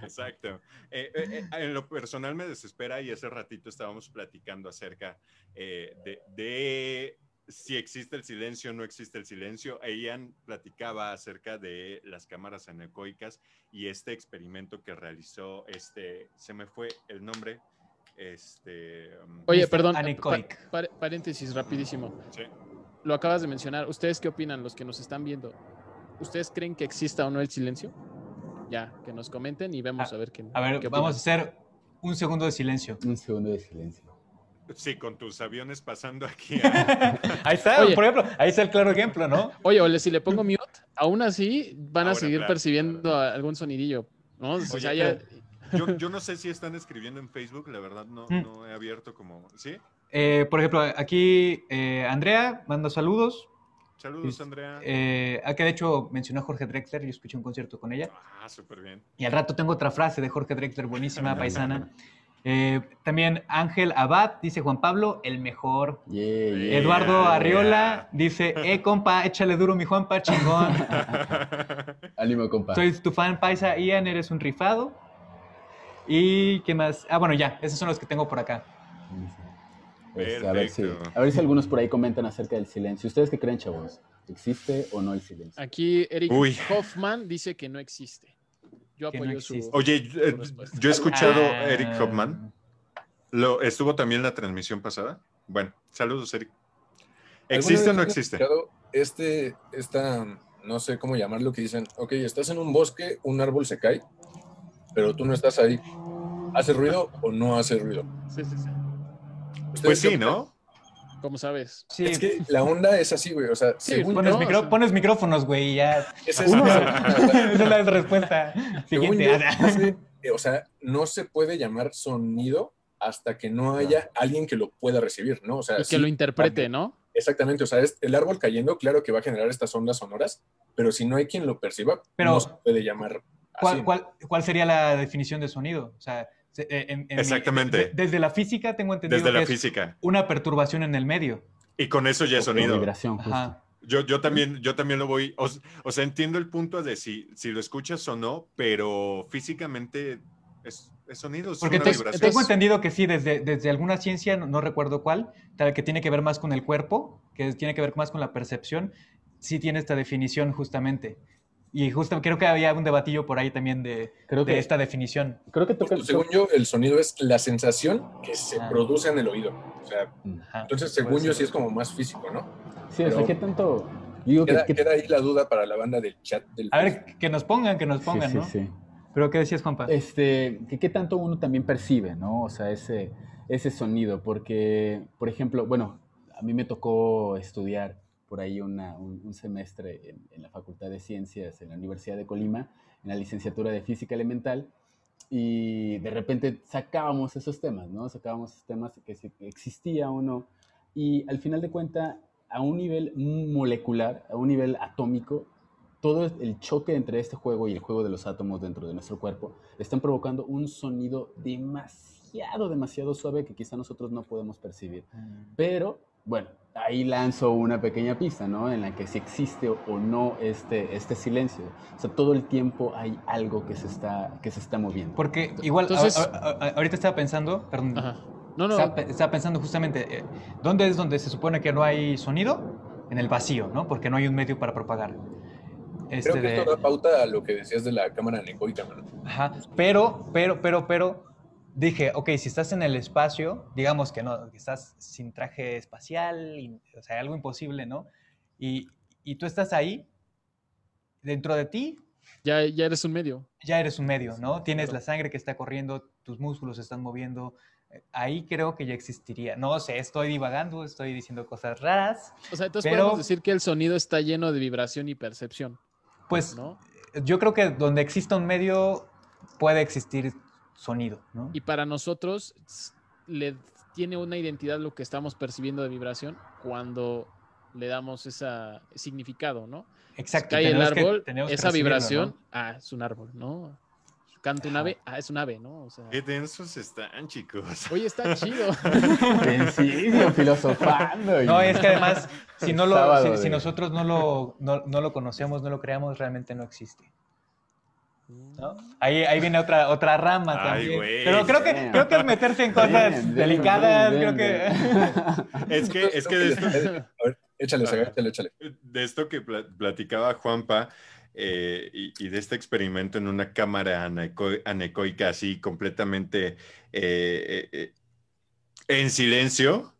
Exacto. Eh, eh, eh, en lo personal me desespera y ese ratito estábamos platicando acerca de, de, si existe el silencio o no existe el silencio. Ian platicaba acerca de las cámaras anecoicas y este experimento que realizó, este, se me fue el nombre este, um, Oye, perdón, paréntesis rapidísimo. Lo acabas de mencionar. ¿Ustedes qué opinan, los que nos están viendo? ¿Ustedes creen que exista o no el silencio? Ya, que nos comenten y vemos ah, a, ver qué. A ver, vamos a hacer un segundo de silencio. Un segundo de silencio. Sí, con tus aviones pasando aquí. [LAUGHS] ahí está, por ejemplo, ahí está el claro ejemplo, ¿no? Oye, si le pongo mute, aún así van a seguir percibiendo algún sonidillo, ¿no? o sea, ya, [LAUGHS] yo, no sé si están escribiendo en Facebook, la verdad no, mm. no he abierto como... ¿Sí? Eh, por ejemplo, aquí eh, Andrea manda saludos. Saludos, Andrea. Eh, de hecho mencionó a Jorge Drexler, yo escuché un concierto con ella. Ah, súper bien. Y al rato tengo otra frase de Jorge Drexler, buenísima, [LAUGHS] paisana. Eh, también Ángel Abad dice Juan Pablo, el mejor. Eduardo Arriola dice, eh, compa, échale duro mi Juanpa, chingón. [LAUGHS] Ánimo, compa. Soy tu fan paisa, Ian, eres un rifado. ¿Y qué más? Ah, bueno, ya, esos son los que tengo por acá. Este, a, ver si, a ver si algunos por ahí comentan acerca del silencio. ¿Ustedes qué creen, chavos? ¿Existe o no el silencio? Aquí Eric Uy. Hoffman dice que no existe. Yo Que no apoyo su. Oye, eh, respuesta. yo he escuchado Ah, a Eric Hoffman. Lo, ¿Estuvo también en la transmisión pasada? Bueno, saludos, Eric. ¿Existe o no ¿Alguna vez han existe? Este, esta, no sé cómo llamarlo, que dicen, ok, estás en un bosque, un árbol se cae, pero tú no estás ahí. ¿Hace ruido o no hace ruido? Sí, sí, sí. ¿Ustedes Pues sí? ¿no? ¿Cómo sabes? Sí, Es que la onda es así, güey. O sea, Sí, según pones, no, micro- o sea- pones micrófonos, güey, y ya. es eso, Esa [LAUGHS] es la respuesta. según Siguiente. yo, no sé, eh, o sea, no se puede llamar sonido hasta que no haya alguien que lo pueda recibir, ¿no? O sea, Y que lo interprete. ¿no? Exactamente, o sea, es el árbol cayendo, claro que va a generar estas ondas sonoras, pero si no hay quien lo perciba, Pero- no se puede llamar. ¿Cuál, cuál, cuál sería la definición de sonido? O sea, se- eh, en- en mi- Exactamente. de- desde la física tengo entendido Desde la que es física. una perturbación en el medio. Y con eso ya es sonido. vibración, justo. Ajá. Yo, yo, también, yo también lo voy, o, o sea, entiendo el punto de si, si lo escuchas o no, pero físicamente es, es sonido, es Porque una te- vibración. tengo entendido que sí, desde, desde alguna ciencia, no, no recuerdo cuál, tal que tiene que ver más con el cuerpo, que tiene que ver más con la percepción, sí tiene esta definición justamente. Y justo creo que había un debatillo por ahí también de, Creo de que, esta definición. creo que toca Justo, según yo, el sonido es la sensación que se Ah. produce en el oído. O sea, Ajá. entonces, según yo, sí es como más físico, ¿no? Sí, o sea, pero- ¿qué tanto? Digo que, Queda, que- queda ahí la duda para la banda del chat del A ver, que nos pongan, que nos sí, pongan, sí, ¿no? sí. Pero ¿qué decías, Juanpa? Este, que qué tanto uno también percibe, ¿no? O sea, ese, ese sonido, porque, por ejemplo, bueno, a mí me tocó estudiar por ahí una- un, un semestre en, en la Facultad de Ciencias en la Universidad de Colima, en la licenciatura de Física Elemental, y de repente sacábamos esos temas, ¿no? Sacábamos esos temas que si existía o no, y al final de cuentas, a un nivel molecular, a un nivel atómico, todo el choque entre este juego y el juego de los átomos dentro de nuestro cuerpo están provocando un sonido demasiado, demasiado suave que quizá nosotros no podemos percibir. Pero, bueno, ahí lanzo una pequeña pista, ¿no? En la que si existe o no este, este silencio. O sea, todo el tiempo hay algo que se está, que se está moviendo. Porque igual, Entonces- a- a- a- ahorita estaba pensando, perdón, Ajá. No, no. estaba, estaba pensando justamente, eh, ¿dónde es donde se supone que no hay sonido? En el vacío, ¿no? Porque no hay un medio para propagar. Este Creo que de- esto da pauta a lo que decías de la cámara anecoica, ¿no? Ajá, pero, pero, pero, pero, dije, ok, si estás en el espacio, digamos que no, que estás sin traje espacial, y- o sea, algo imposible, ¿no? Y, y tú estás ahí, dentro de ti Ya, ya eres un medio. ya eres un medio, ¿no? Tienes claro. la sangre que está corriendo, tus músculos se están moviendo, eh, ahí creo que ya existiría. No sé, estoy divagando, estoy diciendo cosas raras, O sea, entonces Pero- podemos decir que el sonido está lleno de vibración y percepción, pues ¿no? yo creo que donde exista un medio puede existir sonido, ¿no? Y para nosotros le tiene una identidad lo que estamos percibiendo de vibración cuando le damos ese significado, ¿no? Exacto. Cae el árbol, que esa vibración, ¿no? ah, es un árbol, ¿no? Canta un ave, ah, es un ave, ¿no? O sea, Qué densos están, chicos. oye, está [LAUGHS] chido. Sencillo, [LAUGHS] filosofando. No, es que además, si, no lo, Sábado si, si nosotros no lo, no, no lo conocemos, no lo creamos, realmente no existe. ¿No? Ahí, ahí viene otra, otra rama Ay, también. Pero creo que, Bien. creo que es meterse en cosas Bien, bien, delicadas, bien, creo que... Es que, es que de esto, A ver, échale, échale, échale. de esto que pla- platicaba Juanpa eh, y, y de este experimento en una cámara aneco- anecoica así completamente eh, eh, eh, en silencio,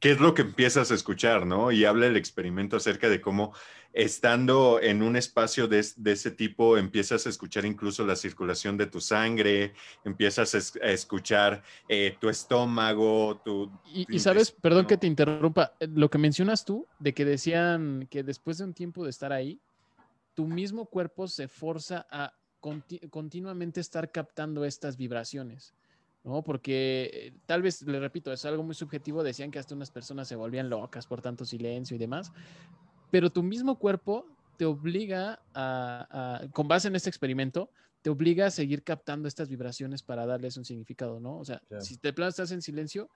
¿qué es lo que empiezas a escuchar, no? Y habla el experimento acerca de cómo estando en un espacio de, es- de ese tipo empiezas a escuchar incluso la circulación de tu sangre, empiezas a, es- a escuchar eh, tu estómago, tu... Y, tu y sabes, perdón que te interrumpa, eh, lo que mencionas tú, de que decían que después de un tiempo de estar ahí, tu mismo cuerpo se forza a conti- continuamente estar captando estas vibraciones, ¿no? Porque eh, tal vez, le repito, es algo muy subjetivo, decían que hasta unas personas se volvían locas por tanto silencio y demás, pero tu mismo cuerpo te obliga a, a- con base en este experimento, te obliga a seguir captando estas vibraciones para darles un significado, ¿no? O sea, si de plano estás en silencio,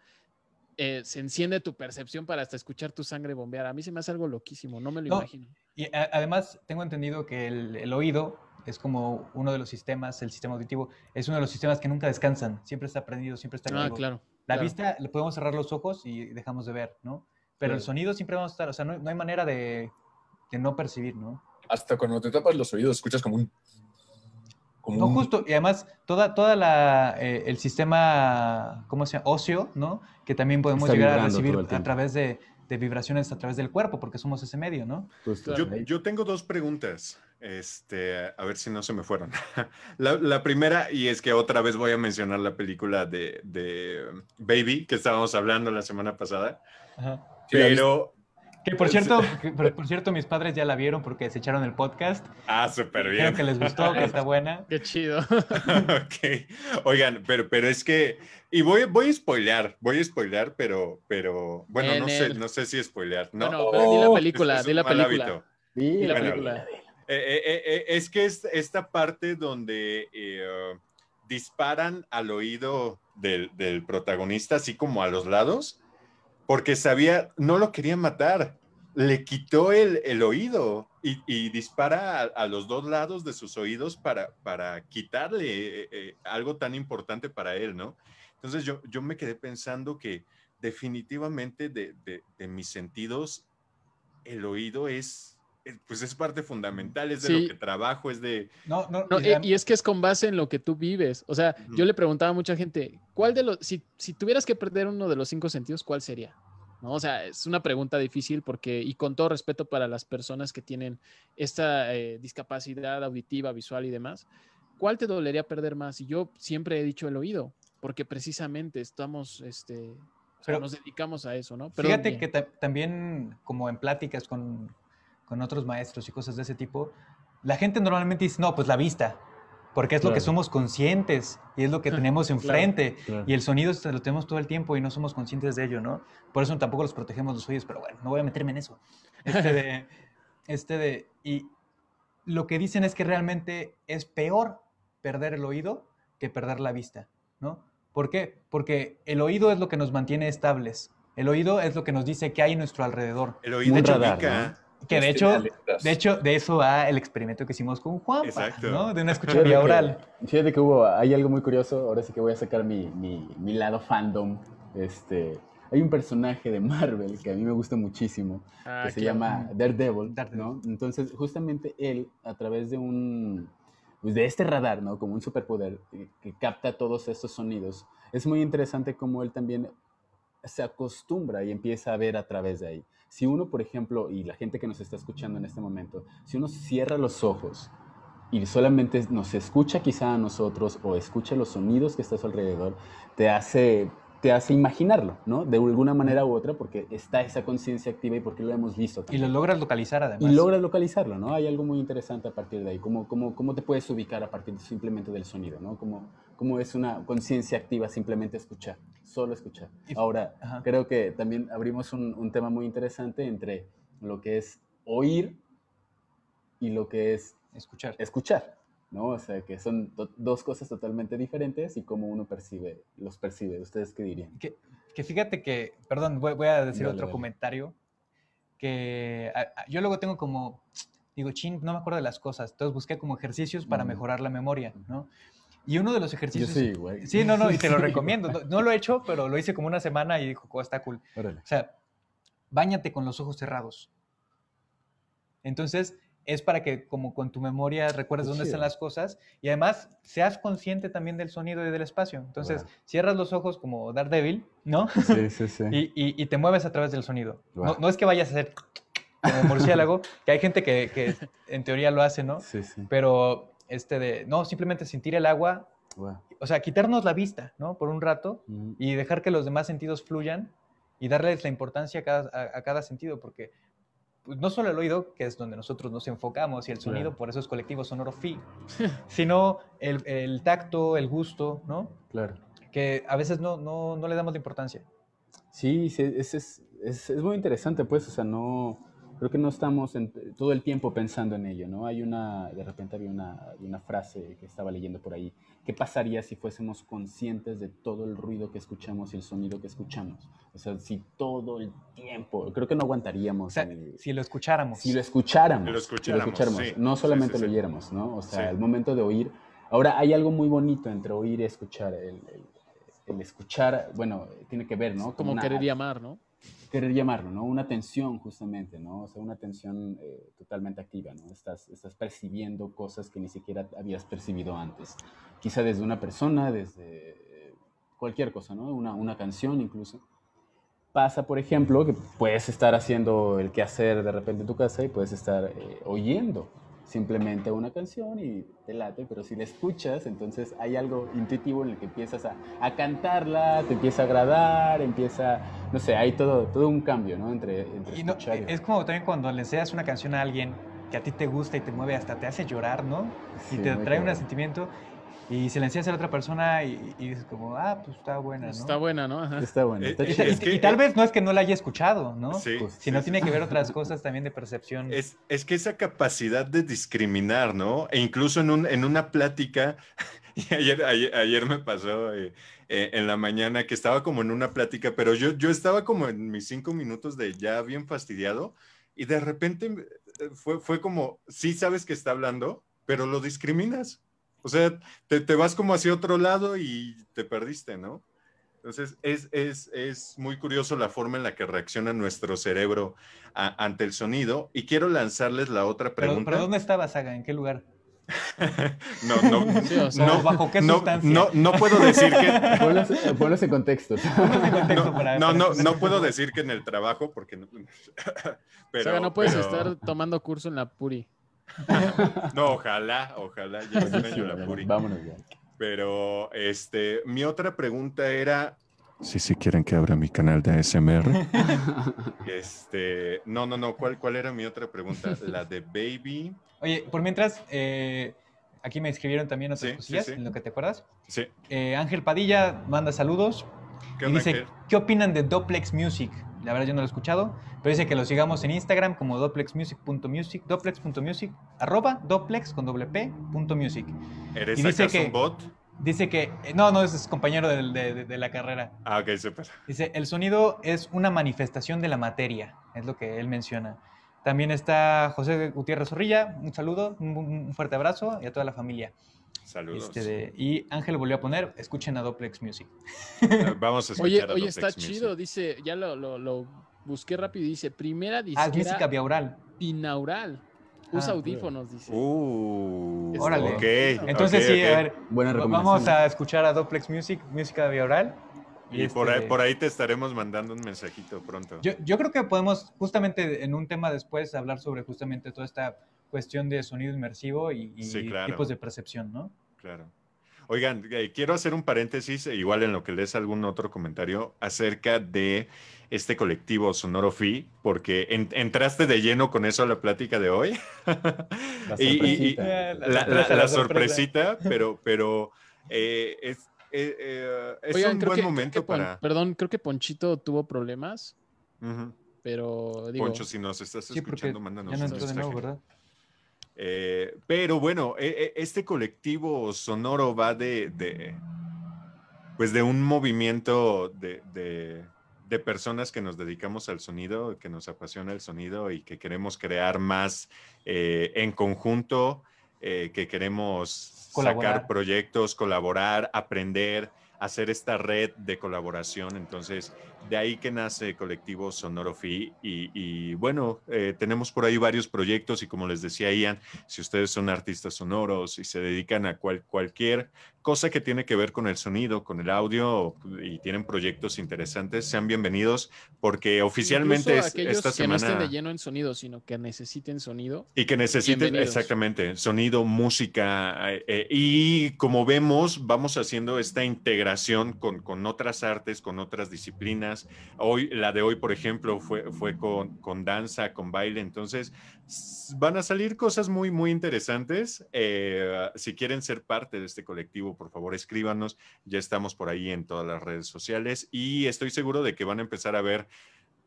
eh, se enciende tu percepción para hasta escuchar tu sangre bombear. A mí se me hace algo loquísimo, no me lo No. imagino. Y a- además tengo entendido que el, el oído es como uno de los sistemas, el sistema auditivo, es uno de los sistemas que nunca descansan, siempre está prendido, siempre está Ah, activo. claro. La claro. vista, le podemos cerrar los ojos y dejamos de ver, ¿no? Pero el Claro. sonido siempre vamos a estar, o sea, no, no hay manera de, de no percibir, ¿no? Hasta cuando te tapas los oídos escuchas como un... Como No, un- justo, y además toda, toda la, eh, el sistema, ¿cómo se llama? Óseo, ¿no? Que también podemos Está llegar a recibir a través de, de vibraciones a través del cuerpo, porque somos ese medio, ¿no? Justo. Yo, Ahí. yo tengo dos preguntas. Este, a ver si no se me fueron. [LAUGHS] La, la primera, y es que otra vez voy a mencionar la película de, de Baby, que estábamos hablando la semana pasada, Ajá. Pero... Que por cierto, que por, por cierto, mis padres ya la vieron porque se echaron el podcast. Ah, súper Creo bien. que les gustó, que está buena. Qué chido. [LAUGHS] ok. Oigan, pero, pero es que, y voy, voy a spoilear, voy a spoilear, pero, pero, bueno, En no sé, no sé si spoilear, ¿no? Bueno, pero di la Oh, película, Es- es di la película. Di la Bueno, película. Eh, eh, eh, es que es esta parte donde eh, disparan al oído del, del protagonista, así como a los lados, porque sabía, no lo quería matar, le quitó el, el oído y, dispara a, los dos lados de sus oídos para, para quitarle eh, eh, algo tan importante para él, ¿no? Entonces yo, yo me quedé pensando que definitivamente de, de- mis sentidos, el oído es, pues es parte fundamental, es de Sí. lo que trabajo, es de... No, no, No, y eh, y es que es con base en lo que tú vives. O sea, yo le preguntaba a mucha gente, ¿cuál de los, si, si tuvieras que perder uno de los cinco sentidos, ¿cuál sería? ¿No? O sea, es una pregunta difícil porque, y con todo respeto para las personas que tienen esta eh, discapacidad auditiva, visual y demás, ¿cuál te dolería perder más? Y yo siempre he dicho el oído, porque precisamente estamos, este, o sea, Pero- nos dedicamos a eso, ¿no? Fíjate que ta- también, como en pláticas con, con otros maestros y cosas de ese tipo, la gente normalmente dice, no, pues la vista, porque es lo que Claro. somos conscientes y es lo que [LAUGHS] tenemos Claro. enfrente. Claro. Y el sonido lo tenemos todo el tiempo y no somos conscientes de ello, ¿no? Por eso tampoco los protegemos los oídos, pero bueno, no voy a meterme en eso. Este de, [LAUGHS] este de, y lo que dicen es que realmente es peor perder el oído que perder la vista, ¿no? ¿Por qué? Porque el oído es lo que nos mantiene estables. El oído es lo que nos dice qué hay a nuestro alrededor. El oído un te radar, ubica. Que de hecho, de hecho, de eso va el experimento que hicimos con Juan. ¿no? De una escucha Fíjate vía que- oral. Fíjate que hubo, hay algo muy curioso, ahora sí que voy a sacar mi, mi, mi lado fandom. Este, hay un personaje de Marvel que a mí me gusta muchísimo, Ah, que se llama Daredevil, Daredevil. ¿no? Entonces, justamente él, a través de un, pues de este radar, ¿no? Como un superpoder que, que capta todos estos sonidos, es muy interesante cómo él también se acostumbra y empieza a ver a través de ahí. Si uno, por ejemplo, y la gente que nos está escuchando en este momento, si uno cierra los ojos y solamente nos escucha quizá a nosotros o escucha los sonidos que está a su alrededor, te hace, te hace imaginarlo, ¿no? De alguna manera u otra, porque está esa conciencia activa y porque lo hemos visto. Y también. lo logras localizar además. Y logras localizarlo, ¿no? Hay algo muy interesante a partir de ahí. ¿Cómo, cómo, cómo te puedes ubicar a partir simplemente del sonido, ¿no? Cómo, cómo es una conciencia activa simplemente escuchar, solo escuchar. Y- Ahora, Ajá. creo que también abrimos un, un tema muy interesante entre lo que es oír y lo que es Escuchar. escuchar, ¿no? O sea, que son do- dos cosas totalmente diferentes y cómo uno percibe, los percibe. ¿Ustedes qué dirían? Que, que fíjate que, perdón, voy, voy a decir Dale, otro dale. comentario, que a- a- yo luego tengo como, digo, chin, no me acuerdo de las cosas, entonces busqué como ejercicios para Mm. mejorar la memoria, ¿no? Y uno de los Yo ejercicios... sí, güey. Sí, no, no, y te lo [LAUGHS] Sí. recomiendo. No, no lo he hecho, pero lo hice como una semana y dijo, "Oh, está cool. Órale. O sea, báñate con los ojos cerrados. Entonces, es para que como con tu memoria recuerdes dónde están las cosas y además seas consciente también del sonido y del espacio. Entonces, Wow. cierras los ojos como Daredevil, ¿no? Sí, sí, sí. [LAUGHS] y, y- y te mueves a través del sonido. No, Wow. no es que vayas a hacer como murciélago, [LAUGHS] que hay gente que, que en teoría lo hace, ¿no? Sí, sí. Pero, este de, no, simplemente sentir el agua, Wow. o sea, quitarnos la vista, ¿no? Por un rato Mm. y dejar que los demás sentidos fluyan y darles la importancia a cada, a, a cada sentido, porque no solo el oído, que es donde nosotros nos enfocamos, y el sonido, Claro. por eso es colectivo sonoro fi, [LAUGHS] sino el, el tacto, el gusto, ¿no? Claro. Que a veces no, no, no le damos la importancia. Sí, sí, es, es, es, es muy interesante, pues, o sea, no, creo que no estamos todo el tiempo pensando en ello, ¿no? Hay una, de repente había una, una, frase que estaba leyendo por ahí, ¿qué pasaría si fuésemos conscientes de todo el ruido que escuchamos y el sonido que escuchamos? O sea, si todo el tiempo, creo que no aguantaríamos. O sea, si lo escucháramos. Si lo escucháramos. Si lo escucháramos, no solamente lo oyéramos, ¿no? O sea, el momento de oír. Ahora, hay algo muy bonito entre oír y escuchar. El, el, escuchar, bueno, tiene que ver, ¿no? Como querer llamar, ¿no? Querer llamarlo, ¿no? Una atención justamente, ¿no? O sea, una atención eh, totalmente activa, ¿no? Estás, estás percibiendo cosas que ni siquiera habías percibido antes. Quizá desde una persona, desde cualquier cosa, ¿no? Una, una canción incluso. Pasa, por ejemplo, que puedes estar haciendo el quehacer de repente en tu casa y puedes estar eh, oyendo simplemente una canción y te late, pero si la escuchas, entonces hay algo intuitivo en el que empiezas a, a cantarla, te empieza a agradar, empieza, no sé, hay todo, todo un cambio, ¿no? Entre, entre y Es como también cuando le enseñas una canción a alguien que a ti te gusta y te mueve, hasta te hace llorar, ¿no? Y te trae un sentimiento y se la enseñas a la otra persona y, dices como, ah, pues está buena, ¿no? Está buena, ¿no? Está buena. Eh, y, tal vez no es que no la haya escuchado, ¿no? Sí. Pues, sino tiene que ver otras cosas también de percepción. Es, es, que esa capacidad de discriminar, ¿no? E incluso en, un, en una plática, [LAUGHS] y ayer, ayer, me pasó eh, eh, en la mañana que estaba como en una plática, pero yo, yo estaba como en mis cinco minutos de ya bien fastidiado y de repente fue, fue como, sí sabes que está hablando, pero lo discriminas. O sea, te, vas como hacia otro lado y te perdiste, ¿no? Entonces, es, muy curioso la forma en la que reacciona nuestro cerebro ante el sonido. Y quiero lanzarles la otra pregunta. ¿Pero, dónde estaba, Saga? ¿En qué lugar? [LAUGHS] no, no, [LAUGHS] no, ¿bajo qué sustancia? No, no, puedo decir que... [LAUGHS] Ponlos en contexto. no, no, no, puedo decir que en el trabajo, porque... pero, Saga, no puedes estar tomando curso en la Puri. [LAUGHS] no, ojalá, ojalá, ya la puri. Vámonos ya. Pero, este, mi otra pregunta era, si sí, quieren que abra mi canal de ASMR. [LAUGHS] este, no, no, no, ¿cuál, ¿cuál era mi otra pregunta? La de Baby. Oye, por mientras, eh, aquí me escribieron también otras cosillas, en lo que te acuerdas. Sí. Eh, Ángel Padilla manda saludos. ¿Qué y dice, ¿qué opinan de Doplex Music? La verdad yo no lo he escuchado, pero dice que lo sigamos en Instagram como doplexmusic.music, doplex.music, arroba doplex con doble p, punto music. ¿Eres y dice que, un bot? Dice que, no, no, es compañero de, de, la carrera. Ah, ok, súper. Dice, el sonido es una manifestación de la materia, es lo que él menciona. También está José Gutiérrez Zorrilla, un saludo, un fuerte abrazo y a toda la familia. Saludos. Este y Ángel volvió a poner, escuchen a Doplex Music. [LAUGHS] Vamos a escuchar Oye, a oye está chido, dice, ya lo, lo, busqué rápido, dice, primera disquera. Ah, música biaural. Binaural. Usa ah, audífonos, dice. Uh, órale. Ok. Entonces sí, a ver, vamos a escuchar a Doplex Music, música biaural. Y, por, ahí, este por ahí te estaremos mandando un mensajito pronto. Yo, yo creo que podemos justamente en un tema después hablar sobre justamente toda esta cuestión de sonido inmersivo y, tipos de percepción, ¿no? Claro. Oigan, eh, quiero hacer un paréntesis, e igual en lo que lees algún otro comentario, acerca de este colectivo Sonoro Fi, porque entraste de lleno con eso a la plática de hoy. La [LAUGHS] sorpresita. la, sorpresita, pero, pero eh, es, eh, un buen momento para... Perdón, creo que Ponchito tuvo problemas, pero digo... Poncho, si nos estás escuchando, mándanos ya no un de nuevo, ¿verdad? Eh, pero bueno, e, e, este colectivo sonoro va de, pues de un movimiento de, personas que nos dedicamos al sonido, que nos apasiona el sonido y que queremos crear más eh, en conjunto, eh, que queremos sacar proyectos, colaborar, aprender, hacer esta red de colaboración. Entonces, de ahí que nace Colectivo Sonoro y, y bueno, eh, tenemos por ahí varios proyectos y como les decía Ian, si ustedes son artistas sonoros y se dedican a cual, cualquier cosa que tiene que ver con el sonido, con el audio y tienen proyectos interesantes, sean bienvenidos porque oficialmente es, esta que no estén de lleno en sonido, sino que necesiten sonido. Y que necesiten exactamente sonido, música eh, eh, y como vemos vamos haciendo esta integración con, con otras artes, con otras disciplinas Hoy, la de hoy, por ejemplo, fue, fue con, con danza, con baile. Entonces, van a salir cosas muy, muy interesantes. Eh, si quieren ser parte de este colectivo, por favor, escríbanos. Ya estamos por ahí en todas las redes sociales y estoy seguro de que van a empezar a ver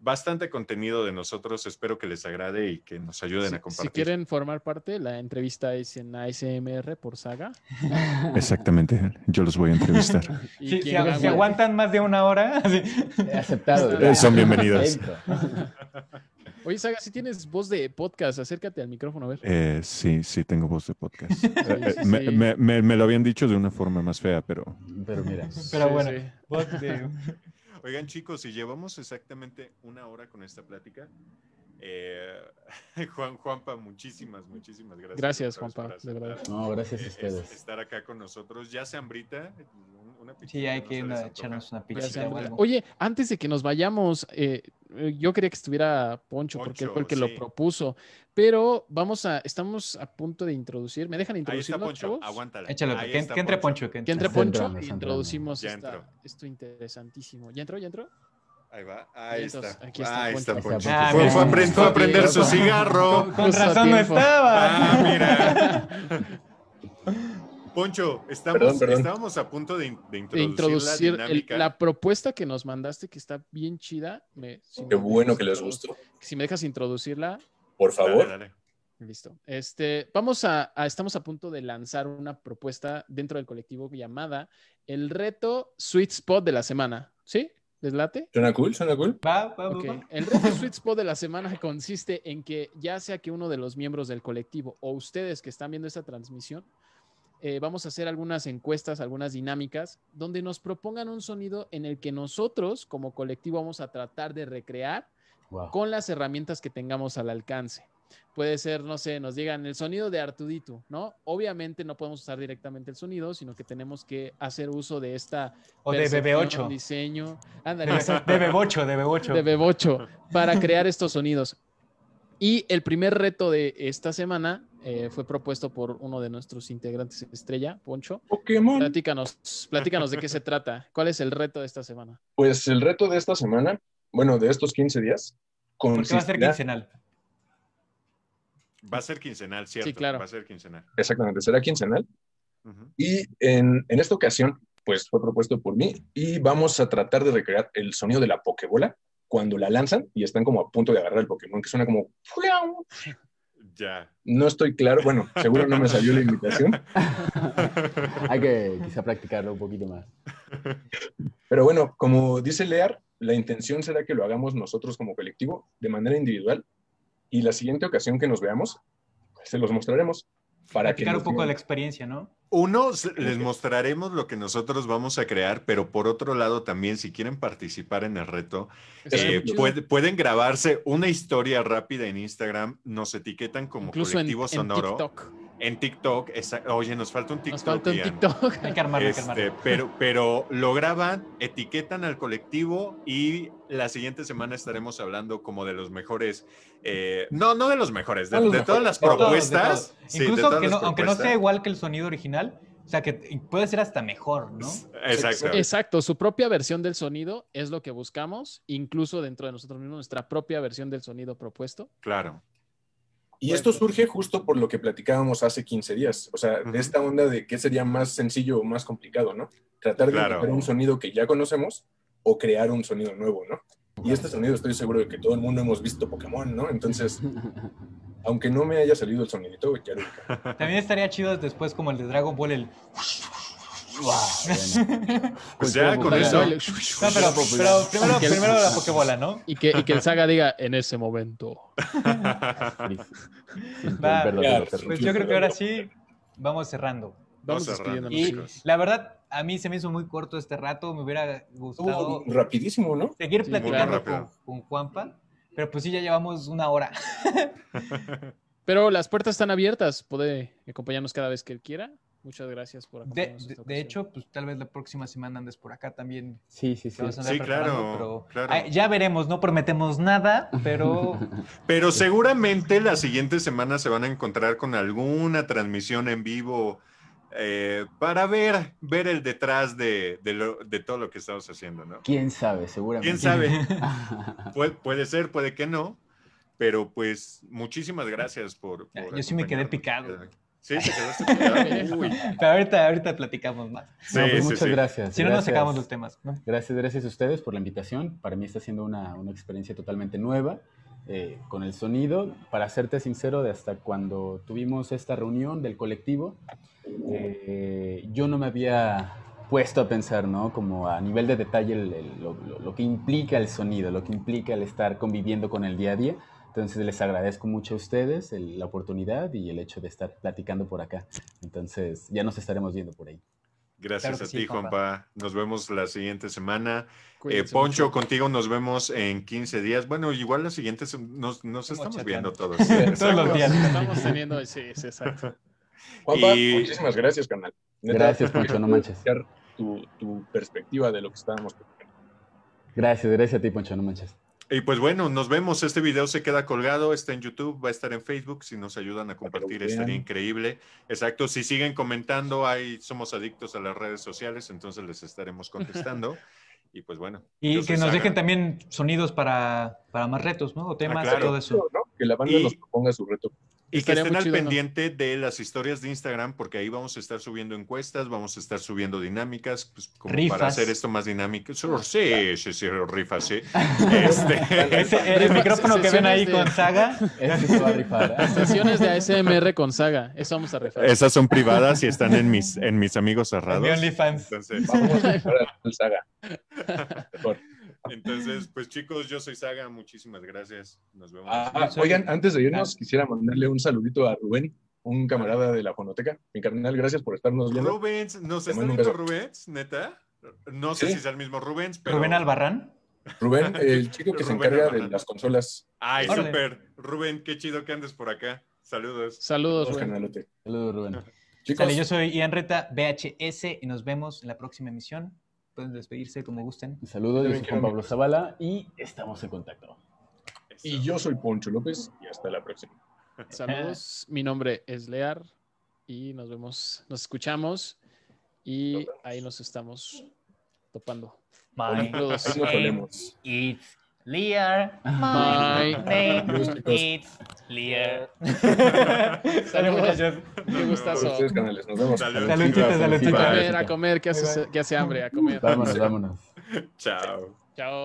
bastante contenido de nosotros. Espero que les agrade y que nos ayuden Si, a si compartir. quieren formar parte, la entrevista es en ASMR por Saga. [LAUGHS] Exactamente, yo los voy a entrevistar. [LAUGHS] Y Si, si- si aguantan más de una hora. [LAUGHS] He aceptado. Eh, son bienvenidos. Oye, Saga, si tienes voz de podcast, acércate al micrófono, a ver. Eh, sí, sí, tengo voz de podcast. Eh, sí, me, sí. me- me- me lo habían dicho de una forma más fea, pero... Pero mira, Pero Sí, bueno, sí. voz de- Oigan, chicos, si llevamos exactamente una hora con esta plática, eh, [LAUGHS] Juan, Juanpa, muchísimas, muchísimas gracias. Gracias, Juanpa, de verdad. no, gracias a eh, ustedes. es- estar acá con nosotros. Ya se hambrita, Sí, hay ¿no que echarnos una se o algo. Oye, antes de que nos vayamos, eh, eh, yo quería que estuviera Poncho, porque él fue el que Poncho, lo propuso, pero vamos a, estamos a punto de introducir. ¿Me dejan Ahí está introducirlo, Poncho, chavos? aguántala. Échalo, que, está que entre Poncho. Que Que entre. Poncho está introducimos esta- entró. esto interesantísimo. ¿Ya entró? ¿Ya entró? Ahí va, ahí Entonces, está. aquí está Ahí está Poncho. Poncho. Ah, fue, mira. fue a pre- fue a prender su cigarro. Con, razón no estaba. Ah, mira. [LAUGHS] Poncho, estamos, Perdón, perdón. estábamos a punto de, in- de De introducir, introducir la el- la propuesta que nos mandaste, que está bien chida. Me- si Qué me bueno que les gustó. Si me dejas introducirla, Por favor. dale. Listo. Este, vamos a, a- estamos a punto de lanzar una propuesta dentro del colectivo llamada el reto Sweet Spot de la semana. ¿Sí? ¿Les late? ¿Suena cool? ¿Suena cool? Va, va, va. El reto Sweet Spot de la semana consiste en que ya sea que uno de los miembros del colectivo o ustedes que están viendo esta transmisión, eh, vamos a hacer algunas encuestas, algunas dinámicas, donde nos propongan un sonido en el que nosotros como colectivo vamos a tratar de recrear Wow. con las herramientas que tengamos al alcance. Puede ser, no sé, nos digan el sonido de Artudito, ¿no? Obviamente no podemos usar directamente el sonido, sino que tenemos que hacer uso de esta O de percepción, BB8. diseño, De, ándale, de BB8, de BB8. de Bebocho para crear estos sonidos. Y el primer reto de esta semana eh, fue propuesto por uno de nuestros integrantes estrella, Poncho. Pokémon. Platícanos, platícanos de qué se trata. ¿Cuál es el reto de esta semana? Pues el reto de esta semana, bueno, de estos 15 días, Porque va a ser consistirá- quincenal. Va a ser quincenal, ¿cierto? Sí, claro. Va a ser quincenal. Exactamente, será quincenal. Y en, en esta ocasión, pues fue propuesto por mí y vamos a tratar de recrear el sonido de la Pokébola cuando la lanzan y están como a punto de agarrar el Pokémon, que suena como... Ya. No estoy claro, bueno, seguro no me salió la invitación, [LAUGHS] Hay que quizá practicarlo un poquito más. pero bueno, como dice Lear, la intención será que lo hagamos nosotros como colectivo de manera individual y la siguiente ocasión que nos veamos, pues, se los mostraremos para que Practicar un nos poco de la experiencia, ¿no? Uno, les mostraremos lo que nosotros vamos a crear, pero por otro lado también, si quieren participar en el reto, eh, puede- pueden grabarse una historia rápida en Instagram, nos etiquetan como Incluso colectivo en sonoro. En TikTok, esa- oye, nos falta un TikTok. Nos falta un Ian. TikTok. Hay que armarlo, hay que armarlo. Este, pero, [LAUGHS] pero lo graban, etiquetan al colectivo y la siguiente semana estaremos hablando como de los mejores, eh, no, no de los mejores, de, No, los de todas las de propuestas. todos. sí, de Incluso todas que las no- aunque no sea igual que el sonido original, o sea, que puede ser hasta mejor, ¿no? Exacto. Exacto, su propia versión del sonido es lo que buscamos, incluso dentro de nosotros mismos, nuestra propia versión del sonido propuesto. Claro. Y esto surge justo por lo que platicábamos hace 15 días, o sea, de esta onda de qué sería más sencillo o más complicado, ¿no? Tratar de Claro. crear un sonido que ya conocemos o crear un sonido nuevo, ¿no? Y este sonido estoy seguro de que todo el mundo hemos visto Pokémon, ¿no? Entonces, [LAUGHS] aunque no me haya salido el sonidito, ya ubica. [LAUGHS] También estaría chido después como el de Dragon Ball, el... Bueno. Pues ya, con Cultura eso. No, pero, pero primero, el- primero la Pokébola, ¿no? Y que, y que el Saga diga en ese momento. [LAUGHS] Va, verdadero. Pues yo creo que ahora sí vamos cerrando. Vamos Vamos cerrando. Y la verdad, a mí se me hizo muy corto este rato, me hubiera gustado Uh, rapidísimo, ¿no? seguir Sí, platicando con, con Juanpa, pero pues sí, ya llevamos una hora. [LAUGHS] Pero las puertas están abiertas. Puede acompañarnos cada vez que quiera. Muchas gracias por De, acompañarnos. de- esta de ocasión. hecho, pues tal vez la próxima semana andes por acá también. Sí, sí, sí. Sí, claro, pero claro. Ay, ya veremos, no prometemos nada, pero [LAUGHS] Pero seguramente la siguiente semana se van a encontrar con alguna transmisión en vivo eh, para ver, ver el detrás de, de lo- de todo lo que estamos haciendo, ¿no? ¿Quién sabe? Seguramente. ¿Quién sabe? [LAUGHS] Puede, puede ser, puede que no, pero pues muchísimas gracias por... Yo sí me quedé picado. Sí, te quedaste pegado. [LAUGHS] Uy. Pero ahorita, ahorita platicamos más. Sí, No, pues sí, muchas sí. gracias. Si no, nos Gracias. sacamos los temas. ¿no? Gracias, gracias a ustedes por la invitación. Para mí está siendo una, una experiencia totalmente nueva eh, con el sonido. Para serte sincero, de hasta cuando tuvimos esta reunión del colectivo, eh, yo no me había puesto a pensar, ¿no? Como a nivel de detalle el- el- lo, lo- lo que implica el sonido, lo que implica el estar conviviendo con el día a día. Entonces les agradezco mucho a ustedes el- la oportunidad y el hecho de estar platicando por acá. Entonces ya nos estaremos viendo por ahí. Gracias Claro a sí, ti, Juanpa. Juanpa. Nos vemos la siguiente semana. Eh, Poncho, mucho. contigo nos vemos en 15 días. Bueno, igual la siguiente nos, nos estamos chateando. viendo todos. [LAUGHS] Todos los días. [LAUGHS] Estamos teniendo, sí, sí, exacto. Juanpa, Y- muchísimas gracias, canal. Gracias, Poncho, no manches. Tu, tu perspectiva de lo que estábamos platicando. Gracias, gracias a ti, Poncho, no manches. Y pues bueno, nos vemos. Este video se queda colgado, está en YouTube, va a estar en Facebook. Si nos ayudan a compartir, estaría increíble. Exacto. Si siguen comentando, ahí somos adictos a las redes sociales, entonces les estaremos contestando. [LAUGHS] Y pues bueno. Y que nos dejen también sonidos para, para más retos, ¿no? O temas claro. y todo eso. ¿no? Que la banda Y- nos proponga su reto. Y que estén al chido, ¿no? pendiente de las historias de Instagram, porque ahí vamos a estar subiendo encuestas, vamos a estar subiendo dinámicas, pues, como Rifas. para hacer esto más dinámico. Sí, sí, sí, rifas, sí. [LAUGHS] Este, Ese- [LAUGHS] el micrófono que ven ahí de- con Saga. [LAUGHS] Este se va a rifar. Sesiones de ASMR con Saga. Eso vamos a rifar. esas son privadas y están en mis, en mis amigos cerrados. Mi OnlyFans. Entonces, Vamos a empezar al saga. Mejor. Entonces, pues chicos, yo soy Saga, muchísimas gracias. Nos vemos. Ah, oigan, antes de irnos, quisiera mandarle un saludito a Rubén, un camarada de la fonoteca. Mi carnal, gracias por estarnos viendo. Rubens, ¿nos está viendo. Rubens, neta? No sé Sí. si es el mismo Rubens, pero... Rubén Albarrán. Rubén, [LAUGHS] el chico que se Rubén encarga de las consolas. Ay, súper. Rubén, qué chido que andes por acá. Saludos. Saludos, canalote. Saludos, Rubén. Chicos, Sale, yo soy Ian Reta, VHS, y nos vemos en la próxima emisión. Pueden despedirse como gusten. Un saludo, Yo soy Juan Pablo. Zavala y estamos en contacto. y yo soy Poncho López y hasta la próxima. [LAUGHS] Saludos. Mi nombre es Lear y nos vemos, nos escuchamos y ahí nos estamos topando. My Saludos. Ahí nos Lear. My name is Lear. [LAUGHS] Saludos. Sale, muchachos. Qué gustazo. Canales, nos vemos. Salud. Saludcita. A comer, a comer, que hace, que hace hambre, a comer. Vámonos, vámonos. Chao. Chao.